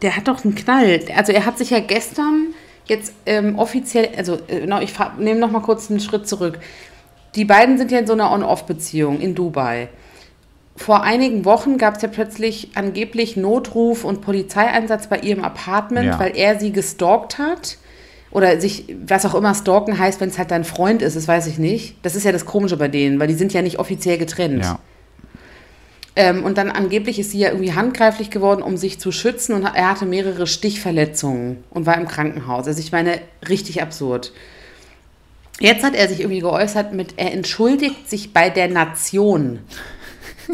der hat doch einen Knall. Also, er hat sich ja gestern jetzt ähm, offiziell, also, äh, ich nehme noch mal kurz einen Schritt zurück. Die beiden sind ja in so einer On-Off-Beziehung in Dubai. Vor einigen Wochen gab es ja plötzlich angeblich Notruf und Polizeieinsatz bei ihrem Apartment, Ja. weil er sie gestalkt hat. Oder sich, was auch immer stalken heißt, wenn es halt dein Freund ist, das weiß ich nicht. Das ist ja das Komische bei denen, weil die sind ja nicht offiziell getrennt. Ja, Ähm, und dann angeblich ist sie ja irgendwie handgreiflich geworden, um sich zu schützen. Und er hatte mehrere Stichverletzungen und war im Krankenhaus. Also ich meine, richtig absurd. Jetzt hat er sich irgendwie geäußert mit, er entschuldigt sich bei der Nation.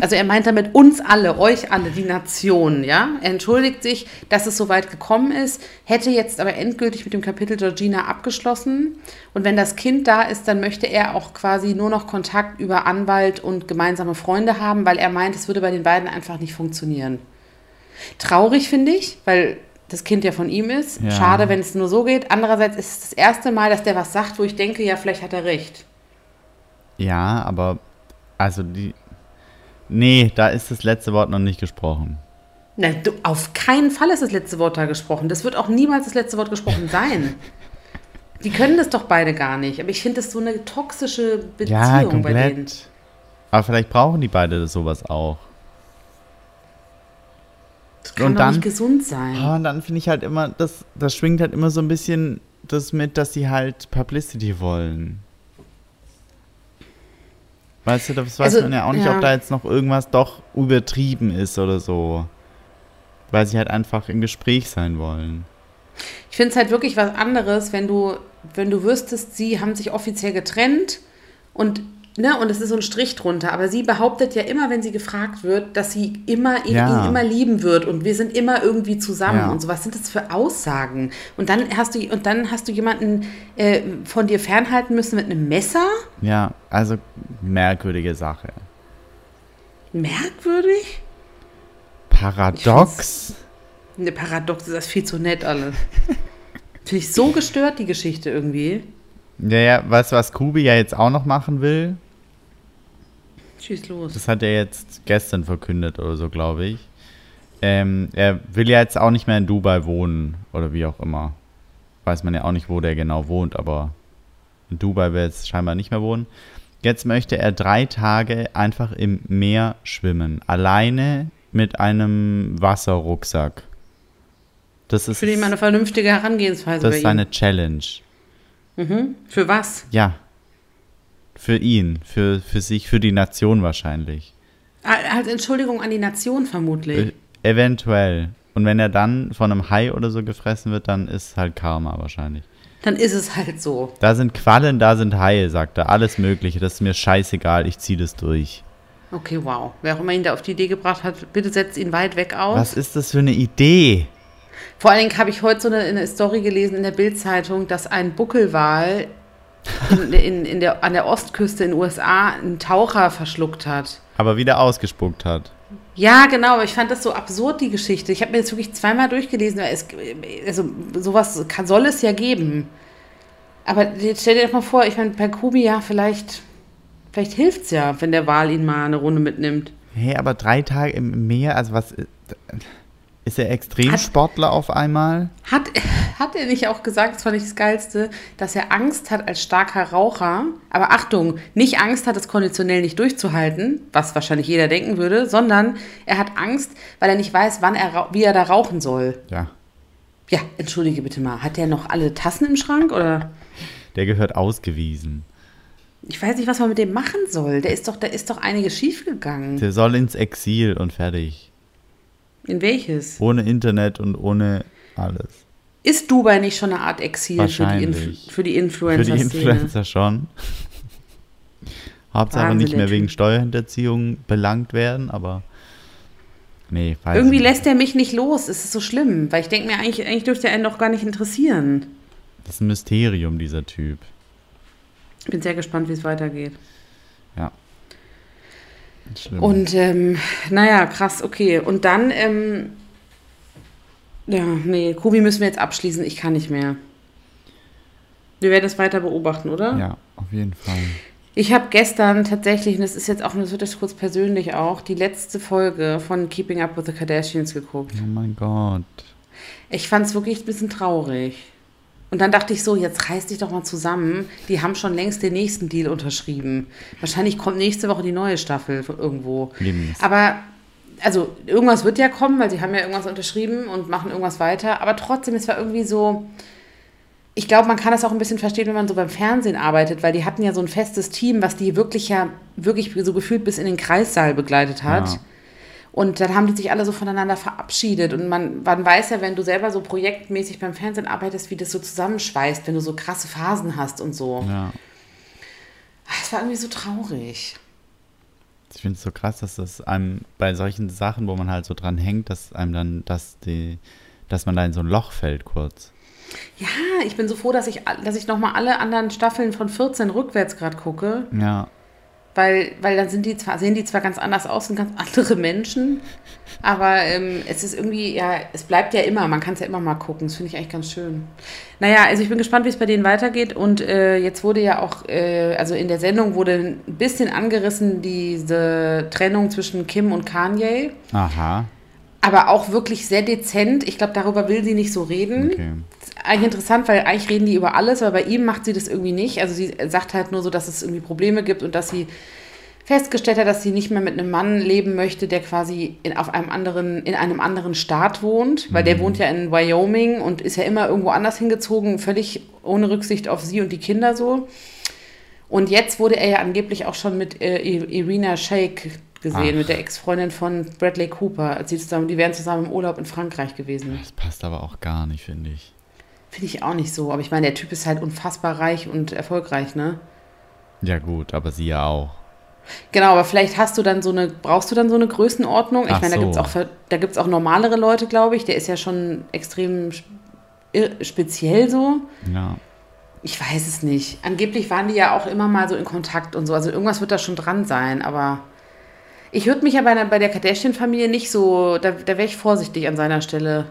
Also er meint damit uns alle, euch alle, die Nation, ja. Er entschuldigt sich, dass es so weit gekommen ist, hätte jetzt aber endgültig mit dem Kapitel Georgina abgeschlossen. Und wenn das Kind da ist, dann möchte er auch quasi nur noch Kontakt über Anwalt und gemeinsame Freunde haben, weil er meint, es würde bei den beiden einfach nicht funktionieren. Traurig finde ich, weil das Kind ja von ihm ist. Ja. Schade, wenn es nur so geht. Andererseits ist es das erste Mal, dass der was sagt, wo ich denke, ja, vielleicht hat er recht. ja, aber also die. Nee, da ist das letzte Wort noch nicht gesprochen. Na, du, auf keinen Fall ist das letzte Wort da gesprochen. Das wird auch niemals das letzte Wort gesprochen sein. Die können das doch beide gar nicht. Aber ich finde das so eine toxische Beziehung ja, bei denen. komplett. Aber vielleicht brauchen die beide sowas auch. Das kann Und doch dann- nicht gesund sein. Ah, und dann finde ich halt immer, das, das schwingt halt immer so ein bisschen das mit, dass sie halt Publicity wollen. Weißt du, das weiß Also, man ja auch nicht, ja. ob da jetzt noch irgendwas doch übertrieben ist oder so. Weil sie halt einfach im Gespräch sein wollen. Ich finde es halt wirklich was anderes, wenn du, wenn du wüsstest, sie haben sich offiziell getrennt und, ne, und es ist so ein Strich drunter. Aber sie behauptet ja immer, wenn sie gefragt wird, dass sie immer ihn, Ja. ihn immer lieben wird und wir sind immer irgendwie zusammen Ja. und so. Was sind das für Aussagen? Und dann hast du, und dann hast du jemanden äh, von dir fernhalten müssen mit einem Messer? Ja, also merkwürdige Sache. Merkwürdig? Paradox. Ne, paradox ist das viel zu nett alles. Finde ich so gestört, die Geschichte irgendwie. Ja, ja, weißt du, was Kubi ja jetzt auch noch machen will? Schieß los. Das hat er jetzt gestern verkündet oder so, glaube ich. Ähm, er will ja jetzt auch nicht mehr in Dubai wohnen oder wie auch immer. Weiß man ja auch nicht, wo der genau wohnt, aber in Dubai will er jetzt scheinbar nicht mehr wohnen. Jetzt möchte er drei Tage einfach im Meer schwimmen. Alleine mit einem Wasserrucksack. Das ist, Finde ich mal eine vernünftige Herangehensweise das ist seine Challenge. Für was? Ja. Für ihn, für, für sich, für die Nation wahrscheinlich. Als Entschuldigung an die Nation vermutlich. Äh, Eventuell. Und wenn er dann von einem Hai oder so gefressen wird, dann ist halt Karma wahrscheinlich. Dann ist es halt so. Da sind Quallen, da sind Haie, sagt er. Alles Mögliche. Das ist mir scheißegal. Ich ziehe das durch. Okay, wow. Wer auch immer ihn da auf die Idee gebracht hat, bitte setzt ihn weit weg aus. Was ist das für eine Idee? Vor allen Dingen habe ich heute so eine, eine Story gelesen in der Bildzeitung, dass ein Buckelwal in, in, in der, an der Ostküste in den USA einen Taucher verschluckt hat. Aber wieder ausgespuckt hat. Ja, genau, aber ich fand das so absurd, die Geschichte. Ich habe mir jetzt wirklich zweimal durchgelesen, weil es, also sowas kann, soll es ja geben. Aber jetzt stell dir doch mal vor, ich meine, bei Kubi, ja, vielleicht, vielleicht hilft es ja, wenn der Wal ihn mal eine Runde mitnimmt. Hey, aber drei Tage im Meer, also was. Ist er Extremsportler auf einmal? Hat, hat er nicht auch gesagt, das fand ich das Geilste, dass er Angst hat als starker Raucher, aber Achtung, nicht Angst hat, es konditionell nicht durchzuhalten, was wahrscheinlich jeder denken würde, sondern er hat Angst, weil er nicht weiß, wann er, wie er da rauchen soll. Ja. Ja, entschuldige bitte mal, hat der noch alle Tassen im Schrank oder? Der gehört ausgewiesen. Ich weiß nicht, was man mit dem machen soll. Der ist doch, da ist doch einiges schiefgegangen. Der soll ins Exil und fertig. In welches? Ohne Internet und ohne alles. Ist Dubai nicht schon eine Art Exil für die, Inf Wahrscheinlich. für die Für die Influencer-Szene? Influencer schon. Hauptsache Wahnsinn, nicht mehr wegen. Steuerhinterziehung belangt werden, aber. Nee, weiß Irgendwie nicht. lässt er mich nicht los. Es ist so schlimm, weil ich denke mir, eigentlich, eigentlich dürfte er einen doch gar nicht interessieren. Das ist ein Mysterium, dieser Typ. Ich bin sehr gespannt, wie es weitergeht. Schlimm. Und ähm, naja, krass, okay. Und dann, ähm, ja, nee, Kubi müssen wir jetzt abschließen. Ich kann nicht mehr. Wir werden es weiter beobachten, oder? ja, auf jeden Fall. Ich habe gestern tatsächlich, und das ist jetzt auch, das wird jetzt kurz persönlich auch, die letzte Folge von Keeping Up with the Kardashians geguckt. Oh mein Gott. Ich fand es wirklich ein bisschen traurig. Und dann dachte ich so, jetzt reiß dich doch mal zusammen. Die haben schon längst den nächsten Deal unterschrieben. Wahrscheinlich kommt nächste Woche die neue Staffel von irgendwo. Lebens. Aber, also, irgendwas wird ja kommen, weil sie haben ja irgendwas unterschrieben und machen irgendwas weiter. Aber trotzdem, es war irgendwie so. Ich glaube, man kann das auch ein bisschen verstehen, wenn man so beim Fernsehen arbeitet, weil die hatten ja so ein festes Team, was die wirklich ja, wirklich so gefühlt bis in den Kreissaal begleitet hat. Ja. Und dann haben die sich alle so voneinander verabschiedet. Und man, man weiß ja, wenn du selber so projektmäßig beim Fernsehen arbeitest, wie das so zusammenschweißt, wenn du so krasse Phasen hast und so. Ja. Es war irgendwie so traurig. Ich finde es so krass, dass das einem bei solchen Sachen, wo man halt so dran hängt, dass einem dann, dass die, dass man da in so ein Loch fällt kurz. Ja, ich bin so froh, dass ich, dass ich nochmal alle anderen Staffeln von 14 rückwärts gerade gucke. Ja. Weil, weil dann sind die zwar, sehen die zwar ganz anders aus und ganz andere Menschen, aber ähm, es ist irgendwie, ja, es bleibt ja immer, man kann es ja immer mal gucken. Das finde ich eigentlich ganz schön. Naja, also ich bin gespannt, wie es bei denen weitergeht. Und äh, jetzt wurde ja auch, äh, also in der Sendung wurde ein bisschen angerissen, diese Trennung zwischen Kim und Kanye. Aha. Aber auch wirklich sehr dezent. Ich glaube, darüber will sie nicht so reden. Okay. Eigentlich interessant, weil eigentlich reden die über alles, aber bei ihm macht sie das irgendwie nicht. Also sie sagt halt nur so, dass es irgendwie Probleme gibt und dass sie festgestellt hat, dass sie nicht mehr mit einem Mann leben möchte, der quasi in, auf einem anderen, in einem anderen Staat wohnt, weil der wohnt ja in Wyoming und ist ja immer irgendwo anders hingezogen, völlig ohne Rücksicht auf sie und die Kinder so. Und jetzt wurde er ja angeblich auch schon mit äh, Irina Shayk gesehen, Ach. mit der Ex-Freundin von Bradley Cooper. Sie zusammen, die wären zusammen im Urlaub in Frankreich gewesen. Das passt aber auch gar nicht, finde ich. Finde ich auch nicht so. Aber ich meine, der Typ ist halt unfassbar reich und erfolgreich, ne? Ja, gut, aber sie ja auch. Genau, aber vielleicht hast du dann so eine, brauchst du dann so eine Größenordnung? Ich Ach meine, da so. gibt es auch, ver- da gibt's auch normalere Leute, glaube ich. Der ist ja schon extrem speziell so. Ja. Ich weiß es nicht. Angeblich waren die ja auch immer mal so in Kontakt und so. Also irgendwas wird da schon dran sein, aber ich würde mich ja bei der, bei der Kardashian-Familie nicht so, da, da wäre ich vorsichtig an seiner Stelle.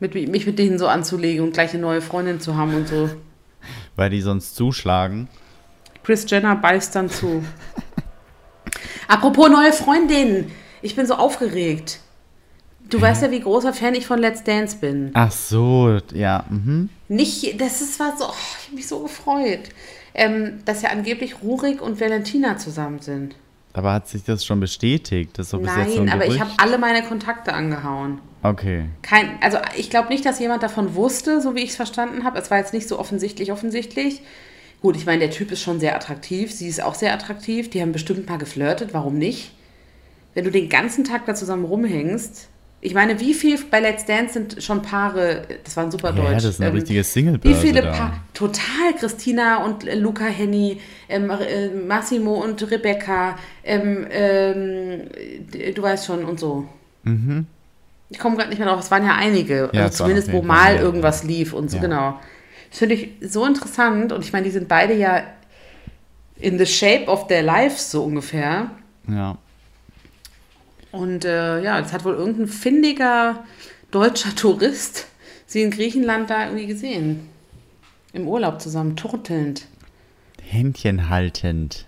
Mit, mich mit denen so anzulegen und gleich eine neue Freundin zu haben und so. Weil die sonst zuschlagen. Chris Jenner beißt dann zu. Apropos neue Freundin. Ich bin so aufgeregt. Du weißt ja, wie großer Fan ich von Let's Dance bin. Ach so, ja. Mhm. Nicht, das ist war so, oh, ich habe mich so gefreut, ähm, dass ja angeblich Rurik und Valentina zusammen sind. Aber hat sich das schon bestätigt? Das ist doch bis jetzt so ein Nein, aber ich habe alle meine Kontakte angehauen. Okay. Kein, also ich glaube nicht, dass jemand davon wusste, so wie ich es verstanden habe. Es war jetzt nicht so offensichtlich offensichtlich. Gut, ich meine, der Typ ist schon sehr attraktiv, sie ist auch sehr attraktiv. Die haben bestimmt mal geflirtet, warum nicht? Wenn du den ganzen Tag da zusammen rumhängst. Ich meine, wie viel bei Let's Dance sind schon Paare, das war ein super Ja, Deutsch. das ist eine ähm, richtige wie Singlebörse viele. Paare, total, Christina und äh, Luca Henny, ähm, äh, Massimo und Rebecca, ähm, ähm, du weißt schon und so. Ich komme gerade nicht mehr drauf, es waren ja einige. Ja, also zumindest, wo Fall mal mehrere. irgendwas lief und so, Ja. genau. Das finde ich so interessant und ich meine, die sind beide ja in the shape of their lives so ungefähr. Ja. Und äh, ja, es hat wohl irgendein findiger deutscher Tourist sie in Griechenland da irgendwie gesehen. Im Urlaub zusammen, turtelnd. Händchen haltend.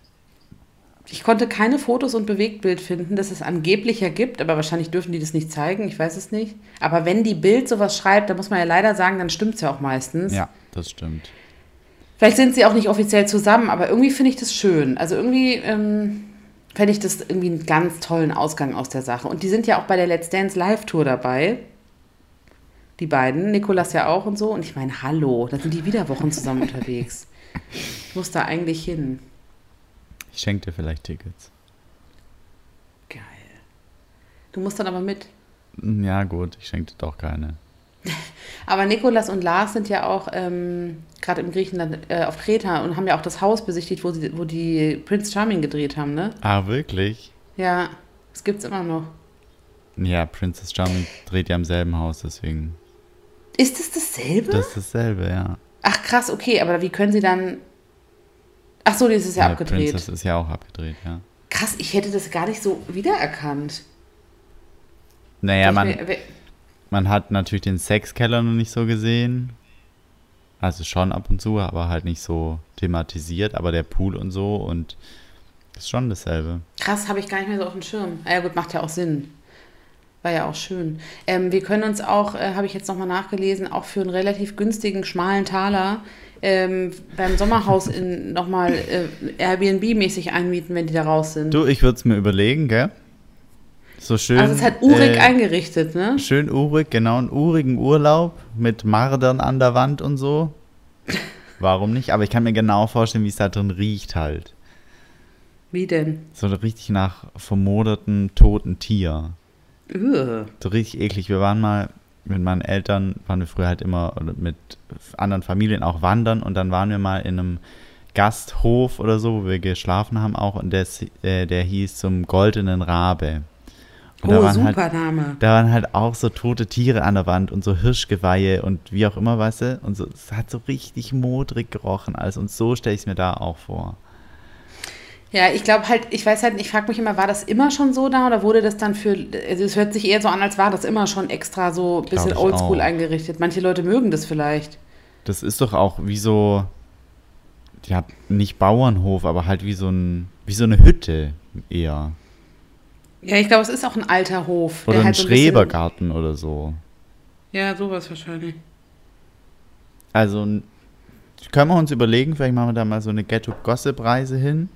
Ich konnte keine Fotos und Bewegtbild finden, das es angeblich ja gibt, aber wahrscheinlich dürfen die das nicht zeigen, ich weiß es nicht. Aber wenn die Bild sowas schreibt, dann muss man ja leider sagen, dann stimmt es ja auch meistens. Ja, das stimmt. Vielleicht sind sie auch nicht offiziell zusammen, aber irgendwie finde ich das schön. Also irgendwie ähm, fände ich das irgendwie einen ganz tollen Ausgang aus der Sache. Und die sind ja auch bei der Let's Dance Live-Tour dabei. Die beiden, Nikolas ja auch und so. Und ich meine, hallo, da sind die wieder Wochen zusammen unterwegs. Ich muss da eigentlich hin. Ich schenke dir vielleicht Tickets. Geil. Du musst dann aber mit. Hm, Ja, gut, ich schenke dir doch keine. Aber Nikolas und Lars sind ja auch ähm, gerade im Griechenland äh, auf Kreta und haben ja auch das Haus besichtigt, wo, sie, wo die Prince Charming gedreht haben, ne? Ah, wirklich? Ja, das gibt's immer noch. Ja, Princess Charming dreht ja im selben Haus, deswegen. Ist es dasselbe? Das ist dasselbe, ja. Ach krass, okay, aber wie können sie dann. Ach so, das ist ja, abgedreht. Princess ist ja auch abgedreht, ja. Krass, ich hätte das gar nicht so wiedererkannt. Naja, Ich man, mir- man hat natürlich den Sexkeller noch nicht so gesehen. Also schon ab und zu, aber halt nicht so thematisiert. Aber der Pool und so und ist schon dasselbe. Krass, habe ich gar nicht mehr so auf dem Schirm. Ah, ja gut, macht ja auch Sinn. War ja auch schön. Ähm, wir können uns auch, äh, habe ich jetzt nochmal nachgelesen, auch für einen relativ günstigen, schmalen Taler ähm, beim Sommerhaus in nochmal äh, Airbnb-mäßig einmieten, wenn die da raus sind. Du, ich würde es mir überlegen, gell? So schön. also es ist halt urig äh, eingerichtet, ne? Schön urig, genau, einen urigen Urlaub mit Mardern an der Wand und so. Warum nicht? Aber ich kann mir genau vorstellen, wie es da drin riecht halt. Wie denn? So richtig nach vermodertem, toten Tier. Ugh. So richtig eklig. Wir waren mal mit meinen Eltern, waren wir früher halt immer mit anderen Familien auch wandern und dann waren wir mal in einem Gasthof oder so, wo wir geschlafen haben auch und der, äh, der hieß zum Goldenen Rabe. Und da Oh, waren halt super Name. da waren halt auch so tote Tiere an der Wand und so Hirschgeweihe und wie auch immer, weißt du? Und so, es hat so richtig modrig gerochen alles. Und so stelle ich es mir da auch vor. Ja, ich glaube halt, ich weiß halt, ich frage mich immer, war das immer schon so da oder wurde das dann für, also es hört sich eher so an, als war das immer schon extra so ein bisschen oldschool auch. eingerichtet. Manche Leute mögen das vielleicht. Das ist doch auch wie so, ja, nicht Bauernhof, aber halt wie so, ein, wie so eine Hütte eher. Ja, ich glaube, es ist auch ein alter Hof. Oder ein halt so bisschen- Schrebergarten oder so. Ja, sowas wahrscheinlich. Also können wir uns überlegen, vielleicht machen wir da mal so eine Ghetto-Gossip-Reise hin.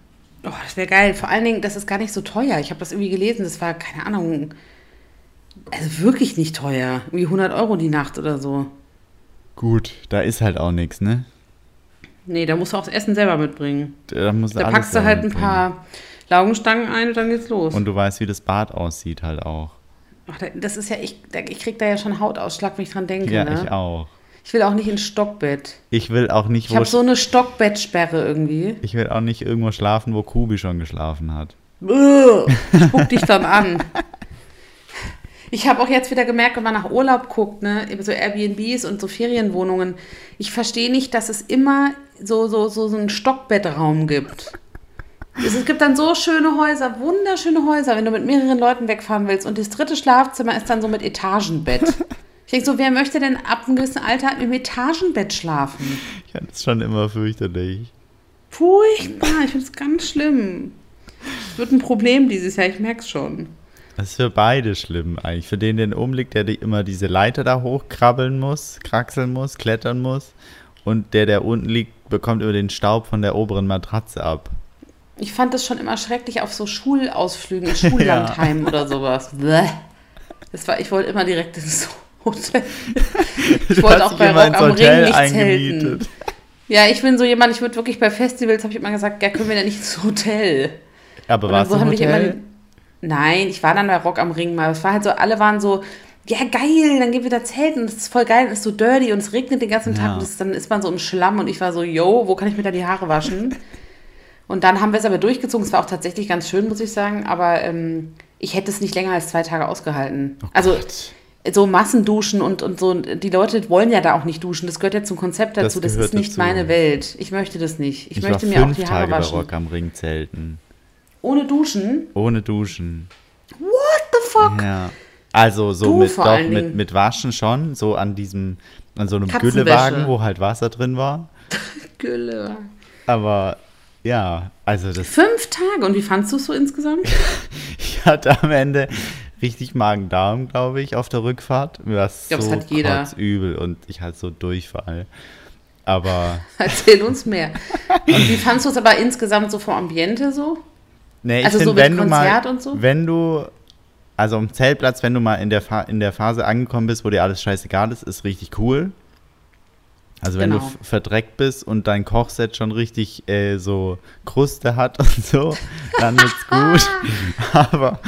Oh, das wäre geil. Vor allen Dingen, das ist gar nicht so teuer. Ich habe das irgendwie gelesen, das war, keine Ahnung, also wirklich nicht teuer. Irgendwie 100 Euro die Nacht oder so. Gut, da ist halt auch nichts, ne? Nee, da musst du auch das Essen selber mitbringen. Da, musst Da alles packst du halt ein paar Laugenstangen ein und dann geht's los. Und du weißt, wie das Bad aussieht halt auch. Ach, da- das ist ja, ich, da- ich krieg da ja schon Hautausschlag, wenn ich dran denke. Ja, ne? ich auch. Ich will auch nicht ins Stockbett. Ich will auch nicht, Ich habe so eine Stockbettsperre irgendwie. ich will auch nicht irgendwo schlafen, wo Kubi schon geschlafen hat. Ugh, Spuck dich dann an. Ich habe auch jetzt wieder gemerkt, wenn man nach Urlaub guckt, ne, eben so Airbnbs und so Ferienwohnungen, ich verstehe nicht, dass es immer so, so, so, so einen Stockbettraum gibt. Es gibt dann so schöne Häuser, wunderschöne Häuser, wenn du mit mehreren Leuten wegfahren willst. Und das dritte Schlafzimmer ist dann so mit Etagenbett. Ich denke so, wer möchte denn ab einem gewissen Alter im Etagenbett schlafen? Ich fand es schon immer fürchterlich. Furchtbar, ich finde es ganz schlimm. Es wird ein Problem dieses Jahr, ich merke es schon. Das ist für beide schlimm eigentlich. Für den, der oben liegt, der immer diese Leiter da hochkrabbeln muss, kraxeln muss, klettern muss. Und der, der unten liegt, bekommt immer den Staub von der oberen Matratze ab. Ich fand das schon immer schrecklich auf so Schulausflügen, in Schullandheimen oder sowas. Das war, ich wollte immer direkt ins Hotel. Ich wollte auch bei Rock am Ring nicht zelten. Ja, ich bin so jemand, ich würde wirklich bei Festivals, habe ich immer gesagt, ja, können wir denn nicht ins Hotel? Aber warst so du im Hotel? immer, nein, ich war dann bei Rock am Ring mal. Es war halt so, alle waren so, ja geil, dann gehen wir da zelten, das ist voll geil, das ist so dirty und es regnet den ganzen Tag Ja. und das, dann ist man so im Schlamm und ich war so, yo, wo kann ich mir da die Haare waschen? Und dann haben wir es aber durchgezogen, es war auch tatsächlich ganz schön, muss ich sagen, aber ähm, ich hätte es nicht länger als zwei Tage ausgehalten. Oh also Gott. So Massenduschen und, und so. Die Leute wollen ja da auch nicht duschen. Das gehört ja zum Konzept dazu. Das, gehört ist nicht dazu. meine Welt. Ich möchte das nicht. Ich, Ich, möchte mir auch die Haare Tage bei waschen. Rock am Ring zelten. Ohne Duschen? Ohne Duschen. What the fuck? Ja. Also so Du mit, doch, mit, mit Waschen schon, so an diesem, an so einem. Güllewagen, wo halt Wasser drin war. Gülle. Aber ja, also das, Fünf Tage. Und wie fandst du es so insgesamt? ich hatte am Ende richtig Magen-Darm, glaube ich, auf der Rückfahrt. Mir war Ja, das so hat jeder. übel und ich hatte so Durchfall. Aber Erzähl uns mehr. Und wie fandst du es aber insgesamt so vom Ambiente so? Nee, ich Also finde, so mit wenn du mal, Konzert und so? wenn du, also am Zeltplatz, wenn du mal in der, Fa in der Phase angekommen bist, wo dir alles scheißegal ist, ist richtig cool. Also wenn Genau. du verdreckt bist und dein Kochset schon richtig äh, so Kruste hat und so, dann ist gut. aber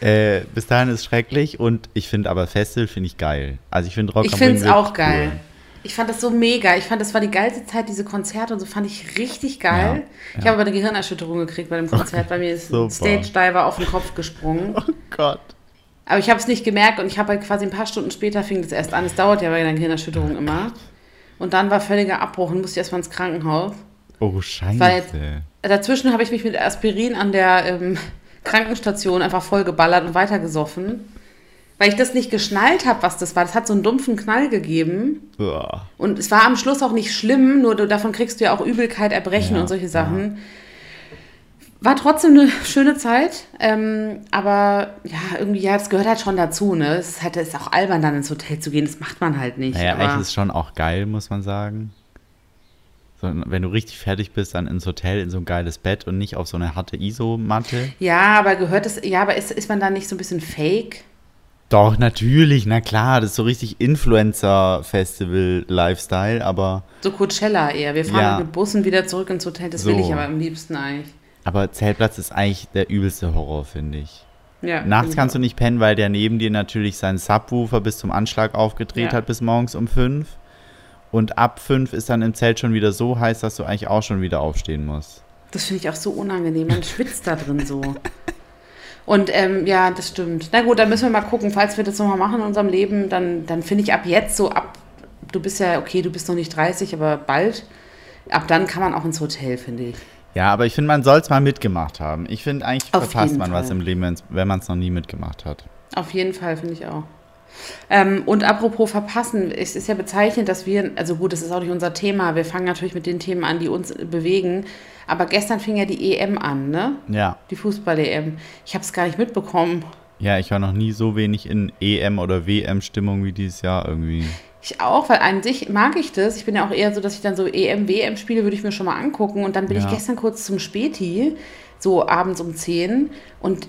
äh, bis dahin ist es schrecklich und ich finde aber Festival finde ich geil. Also ich finde Rock Ich finde es auch geil. cool. Ich fand das so mega. Ich fand, das war die geilste Zeit, diese Konzerte und so fand ich richtig geil. Ja, Ich habe aber eine Gehirnerschütterung gekriegt bei dem Konzert. Bei mir ist ein Super. Stage Diver auf den Kopf gesprungen. Oh Gott. Aber ich habe es nicht gemerkt und ich habe halt quasi ein paar Stunden später fing das erst an. Es dauert ja bei einer Gehirnerschütterung immer. Und dann war völliger Abbruch und musste erstmal ins Krankenhaus. Oh, scheiße. Weil Dazwischen habe ich mich mit Aspirin an der ähm, Krankenstation einfach voll geballert und weitergesoffen. Weil ich das nicht geschnallt habe, was das war. Das hat so einen dumpfen Knall gegeben. Uah. Und es war am Schluss auch nicht schlimm, nur du, davon kriegst du ja auch Übelkeit, Erbrechen Ja, und solche Sachen. War trotzdem eine schöne Zeit, ähm, aber ja, irgendwie, ja, das gehört halt schon dazu, ne? Es ist halt, es ist auch albern, dann ins Hotel zu gehen, das macht man halt nicht. Naja, aber, eigentlich ist es schon auch geil, muss man sagen. So, wenn du richtig fertig bist, dann ins Hotel, in so ein geiles Bett und nicht auf so eine harte ISO-Matte. ja, aber gehört es, ja, aber ist, ist man dann nicht so ein bisschen fake? Doch, natürlich, na klar, das ist so richtig Influencer-Festival-Lifestyle, aber, So Coachella eher. Wir fahren Ja. mit Bussen wieder zurück ins Hotel, das will So. ich aber am liebsten eigentlich. aber Zeltplatz ist eigentlich der übelste Horror, finde ich. Ja, Nachts kannst du nicht pennen, weil der neben dir natürlich seinen Subwoofer bis zum Anschlag aufgedreht Ja. hat bis morgens um fünf. Und ab fünf ist dann im Zelt schon wieder so heiß, dass du eigentlich auch schon wieder aufstehen musst. Das finde ich auch so unangenehm. Man schwitzt da drin so. Und ähm, ja, das stimmt. Na gut, dann müssen wir mal gucken, falls wir das nochmal machen in unserem Leben, dann, dann finde ich ab jetzt so ab, du bist ja, okay, du bist noch nicht 30, aber bald, ab dann kann man auch ins Hotel, finde ich. Ja, aber ich finde, man soll es mal mitgemacht haben. Ich finde, eigentlich Auf verpasst man was Fall. im Leben, wenn man es noch nie mitgemacht hat. Auf jeden Fall, finde ich auch. Ähm, und apropos verpassen, es ist ja bezeichnend, dass wir, also gut, das ist auch nicht unser Thema, wir fangen natürlich mit den Themen an, die uns bewegen, aber gestern fing ja die EM an, ne? Ja. Die Fußball-EM. Ich habe es gar nicht mitbekommen. Ja, ich war noch nie so wenig in EM- oder WM-Stimmung wie dieses Jahr irgendwie. Ich auch, weil an sich mag ich das. Ich bin ja auch eher so, dass ich dann so EM, WM spiele, würde ich mir schon mal angucken. Und dann bin ich Ja. gestern kurz zum Späti, so abends um 10 und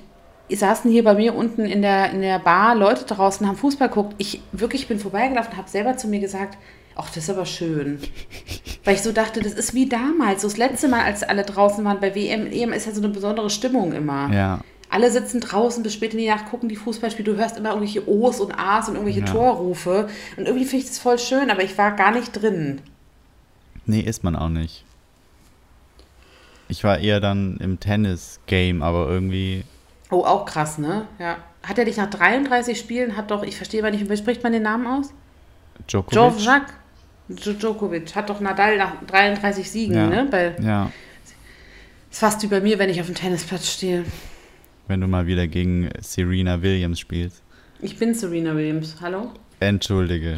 saßen hier bei mir unten in der, in der Bar, Leute draußen haben Fußball geguckt. Ich wirklich bin vorbeigelaufen und habe selber zu mir gesagt, ach, das ist aber schön. Weil ich so dachte, das ist wie damals. So das letzte Mal, als alle draußen waren bei WM, EM ist ja so eine besondere Stimmung immer. Ja. Alle sitzen draußen bis spät in die Nacht, gucken die Fußballspiele. Du hörst immer irgendwelche O's und A's und irgendwelche Ja. Torrufe. Und irgendwie finde ich das voll schön, aber ich war gar nicht drin. Nee, ist man auch nicht. Ich war eher dann im Tennis-Game, aber irgendwie. Oh, auch krass, ne? Ja. Hat er dich nach 33 Spielen, hat doch, ich verstehe aber nicht, wie spricht man den Namen aus? Djokovic? Djokovic. Djokovic hat doch Nadal nach 33 Siegen, Ja. ne? Bei, Ja. ist fast wie bei mir, wenn ich auf dem Tennisplatz stehe. Wenn du mal wieder gegen Serena Williams spielst. Ich bin Serena Williams. Hallo? Entschuldige.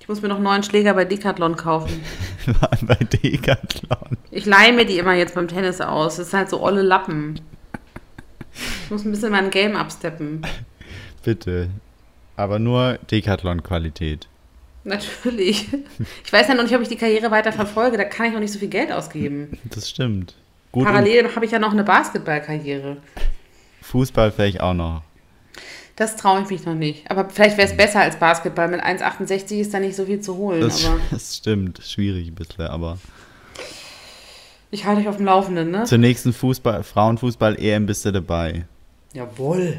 Ich muss mir noch neuen Schläger bei Decathlon kaufen. Bei Decathlon. Ich leihe mir die immer jetzt beim Tennis aus. Das ist halt so olle Lappen. Ich muss ein bisschen mein Game absteppen. Bitte. Aber nur Decathlon-Qualität. Natürlich. Ich weiß ja noch nicht, ob ich die Karriere weiter verfolge. Da kann ich noch nicht so viel Geld ausgeben. Das stimmt. Gut, Parallel habe ich ja noch eine Basketballkarriere. Fußball vielleicht auch noch. Das traue ich mich noch nicht. Aber vielleicht wäre es besser als Basketball. Mit 1,68 ist da nicht so viel zu holen. Das, das stimmt. Schwierig ein bisschen, aber. ich halte euch auf dem Laufenden, ne? Zur nächsten Fußball, Frauenfußball-EM bist du dabei. Jawohl.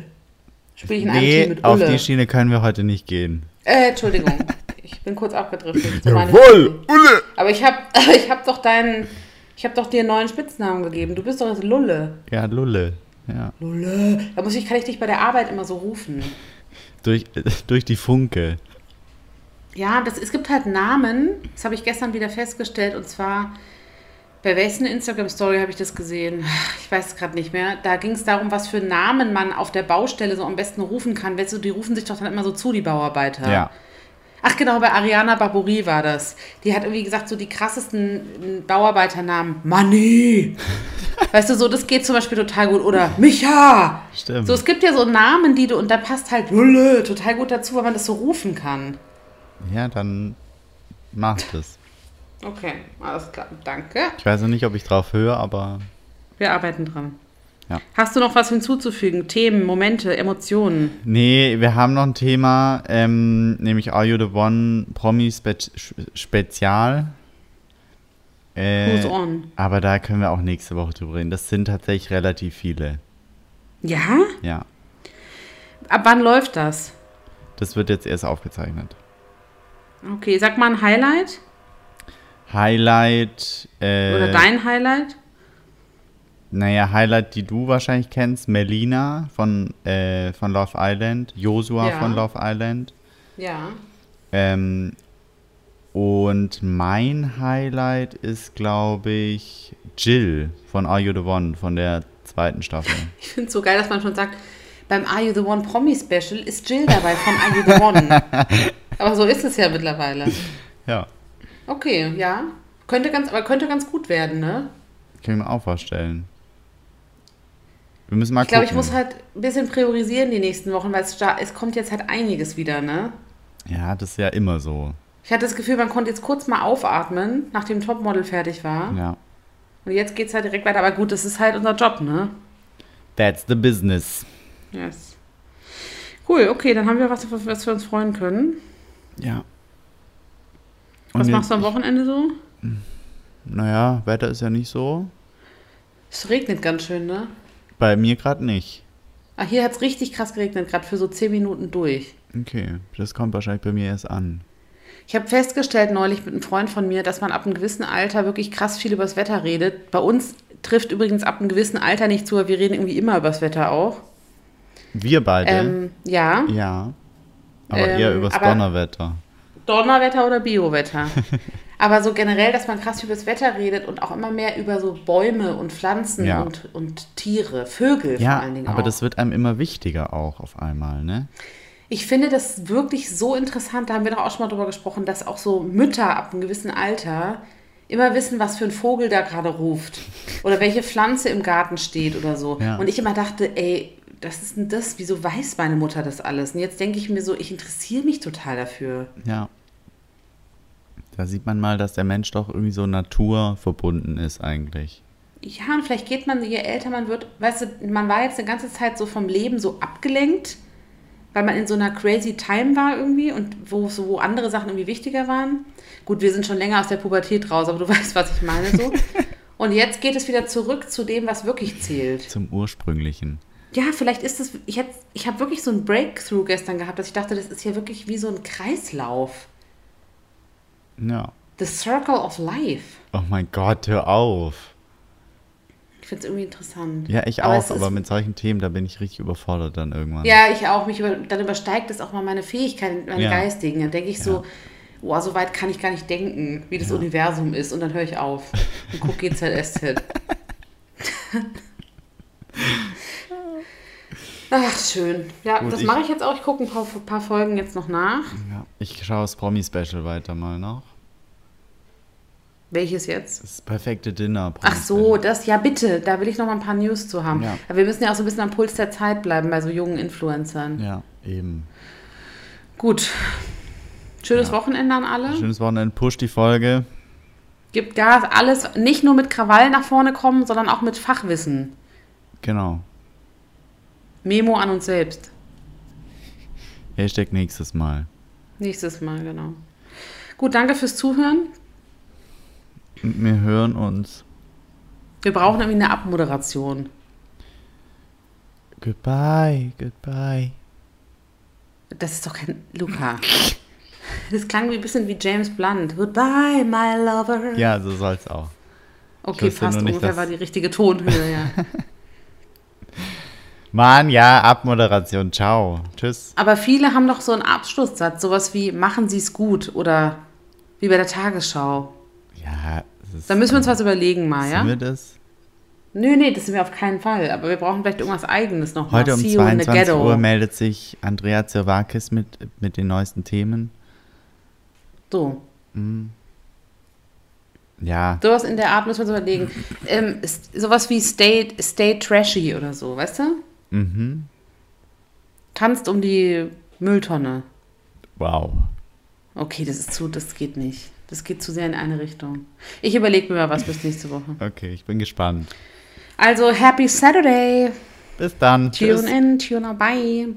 Spiele ich in einem Nee, Team mit auf Ulle. die Schiene können wir heute nicht gehen. Äh, Entschuldigung. Ich bin kurz abgedriftet. Meine- Ulle! Aber ich habe ich hab doch deinen. Ich habe doch dir einen neuen Spitznamen gegeben. Du bist doch jetzt Lulle. Ja, Lulle. Ja. Lulle. Da muss ich, kann ich dich bei der Arbeit immer so rufen. Durch, durch die Funke. Ja, das, es gibt halt Namen, das habe ich gestern wieder festgestellt, und zwar bei welchen Instagram-Story habe ich das gesehen? Ich weiß es gerade nicht mehr. Da ging es darum, was für Namen man auf der Baustelle so am besten rufen kann. Weißt du, die rufen sich doch dann immer so zu, die Bauarbeiter. Ja. Ach genau, bei Ariana Barbouri war das. Die hat irgendwie gesagt, so die krassesten Bauarbeiternamen. Mani! weißt du, so, das geht zum Beispiel total gut. Oder Micha! Stimmt. So, es gibt ja so Namen, die du, und da passt halt Lülle total gut dazu, weil man das so rufen kann. Ja, dann macht es. Okay, alles klar. Danke. Ich weiß noch nicht, ob ich drauf höre, aber Wir arbeiten dran. Ja. Hast du noch was hinzuzufügen? Themen, Momente, Emotionen? nee, wir haben noch ein Thema, ähm, nämlich Are You the One Promi Spe Spezial. Äh, Who's on? aber da können wir auch nächste Woche drüber reden. Das sind tatsächlich relativ viele. Ja? Ja, Ab wann läuft das? das wird jetzt erst aufgezeichnet. Okay, sag mal ein Highlight. Highlight. Äh, Oder dein Highlight? Naja, Highlight, die du wahrscheinlich kennst, Melina von, äh, von Love Island, Joshua Ja. von Love Island. Ja. Ähm, und mein Highlight ist, glaube ich, Jill von Are You the One von der zweiten Staffel. Ich finde es so geil, dass man schon sagt, beim Are You the One Promi Special ist Jill dabei von Are You the One. aber so ist es ja mittlerweile. ja, Okay, ja. Könnte ganz, aber könnte ganz gut werden, ne? kann ich mir auch vorstellen. Wir müssen mal Ich glaube, ich muss halt ein bisschen priorisieren die nächsten Wochen, weil es, es kommt jetzt halt einiges wieder, ne? ja, das ist ja immer so. Ich hatte das Gefühl, man konnte jetzt kurz mal aufatmen, nachdem Topmodel fertig war. Ja. Und jetzt geht es halt direkt weiter. Aber gut, das ist halt unser Job, ne? That's the business. Yes. Cool, okay, dann haben wir was, was wir uns freuen können. Ja. Was machst du am Wochenende so? Naja, Wetter ist ja nicht so. Es regnet ganz schön, ne? Bei mir gerade nicht. Ah, hier hat es richtig krass geregnet, gerade für so 10 Minuten durch. Okay, das kommt wahrscheinlich bei mir erst an. Ich habe festgestellt neulich mit einem Freund von mir, dass man ab einem gewissen Alter wirklich krass viel über das Wetter redet. Bei uns trifft übrigens ab einem gewissen Alter nicht zu, wir reden irgendwie immer über das Wetter auch. Wir beide? Ähm, ja, ja. Aber ähm, eher übers aber- Donnerwetter. Donnerwetter oder Biowetter. aber so generell, dass man krass über das Wetter redet und auch immer mehr über so Bäume und Pflanzen Ja. und, und Tiere, Vögel Ja, vor allen Dingen aber auch. das wird einem immer wichtiger auch auf einmal, ne? Ich finde das wirklich so interessant, da haben wir doch auch schon mal drüber gesprochen, dass auch so Mütter ab einem gewissen Alter immer wissen, was für ein Vogel da gerade ruft oder welche Pflanze im Garten steht oder so. Ja. Und ich immer dachte, ey, das ist denn das? Wieso weiß meine Mutter das alles? Und jetzt denke ich mir so, ich interessiere mich total dafür. Ja. Da sieht man mal, dass der Mensch doch irgendwie so naturverbunden ist eigentlich. Ja, und vielleicht geht man, je älter man wird, weißt du, man war jetzt eine ganze Zeit so vom Leben so abgelenkt, weil man in so einer crazy time war irgendwie und wo, so, wo andere Sachen irgendwie wichtiger waren. Gut, wir sind schon länger aus der Pubertät raus, aber du weißt, was ich meine so. Und jetzt geht es wieder zurück zu dem, was wirklich zählt. Zum ursprünglichen. Ja, vielleicht ist es, ich, hätt- ich habe wirklich so ein Breakthrough gestern gehabt, dass ich dachte, das ist ja wirklich wie so ein Kreislauf. Ja. The Circle of Life. Oh mein Gott, hör auf. Ich finde es irgendwie interessant. Ja, ich Aber auch, aber mit solchen Themen, da bin ich richtig überfordert dann irgendwann. Ja, ich auch. Mich über, dann übersteigt es auch mal meine Fähigkeiten, meine Ja. geistigen. Dann denke ich so, Ja. boah, so weit kann ich gar nicht denken, wie das Ja. Universum ist. Und dann höre ich auf und gucke GZSZ. Ach, schön. Ja, Gut, das mache ich jetzt auch. Ich gucke ein paar, paar Folgen jetzt noch nach. Ja, Ich schaue das Promi-Special weiter mal noch. Welches jetzt? Das perfekte Dinner. Ach so, das, ja bitte, da will ich noch mal ein paar News zu haben. Ja. Aber wir müssen ja auch so ein bisschen am Puls der Zeit bleiben bei so jungen Influencern. Ja, eben. Gut. Schönes Ja. Wochenende an alle. Schönes Wochenende. Push die Folge. Gibt Gas, alles nicht nur mit Krawall nach vorne kommen, sondern auch mit Fachwissen. Genau. Memo an uns selbst. Hashtag nächstes Mal. Nächstes Mal, genau. Gut, danke fürs Zuhören. Wir hören uns. Wir brauchen irgendwie eine Abmoderation. Goodbye, goodbye. Das ist doch kein Luca. Das klang wie ein bisschen wie James Blunt. Goodbye, my lover. Ja, so soll's auch. okay, wusste fast ungefähr war die richtige Tonhöhe, ja. Mann, ja, Abmoderation. Ciao. Tschüss. Aber viele haben doch so einen Abschlusssatz, sowas wie machen Sie es gut oder wie bei der Tagesschau. Ja, das ist, Da müssen wir uns was überlegen mal, ja? Sind wir das? Nö, nee, das sind wir auf keinen Fall. Aber wir brauchen vielleicht irgendwas Eigenes noch. Heute um See you in the 22 ghetto. Uhr meldet sich Andrea Zervakis mit, mit den neuesten Themen. So, Ja, sowas in der Art müssen wir uns überlegen. Ähm, sowas wie Stay, Stay Trashy oder so, weißt du? Mhm. Tanzt um die Mülltonne. Wow. Okay, das ist zu, das geht nicht. Das geht zu sehr in eine Richtung. Ich überlege mir mal was bis nächste Woche. Okay, ich bin gespannt. Also, Happy Saturday. Bis dann. Tschüss. Tune in, tune out, bye.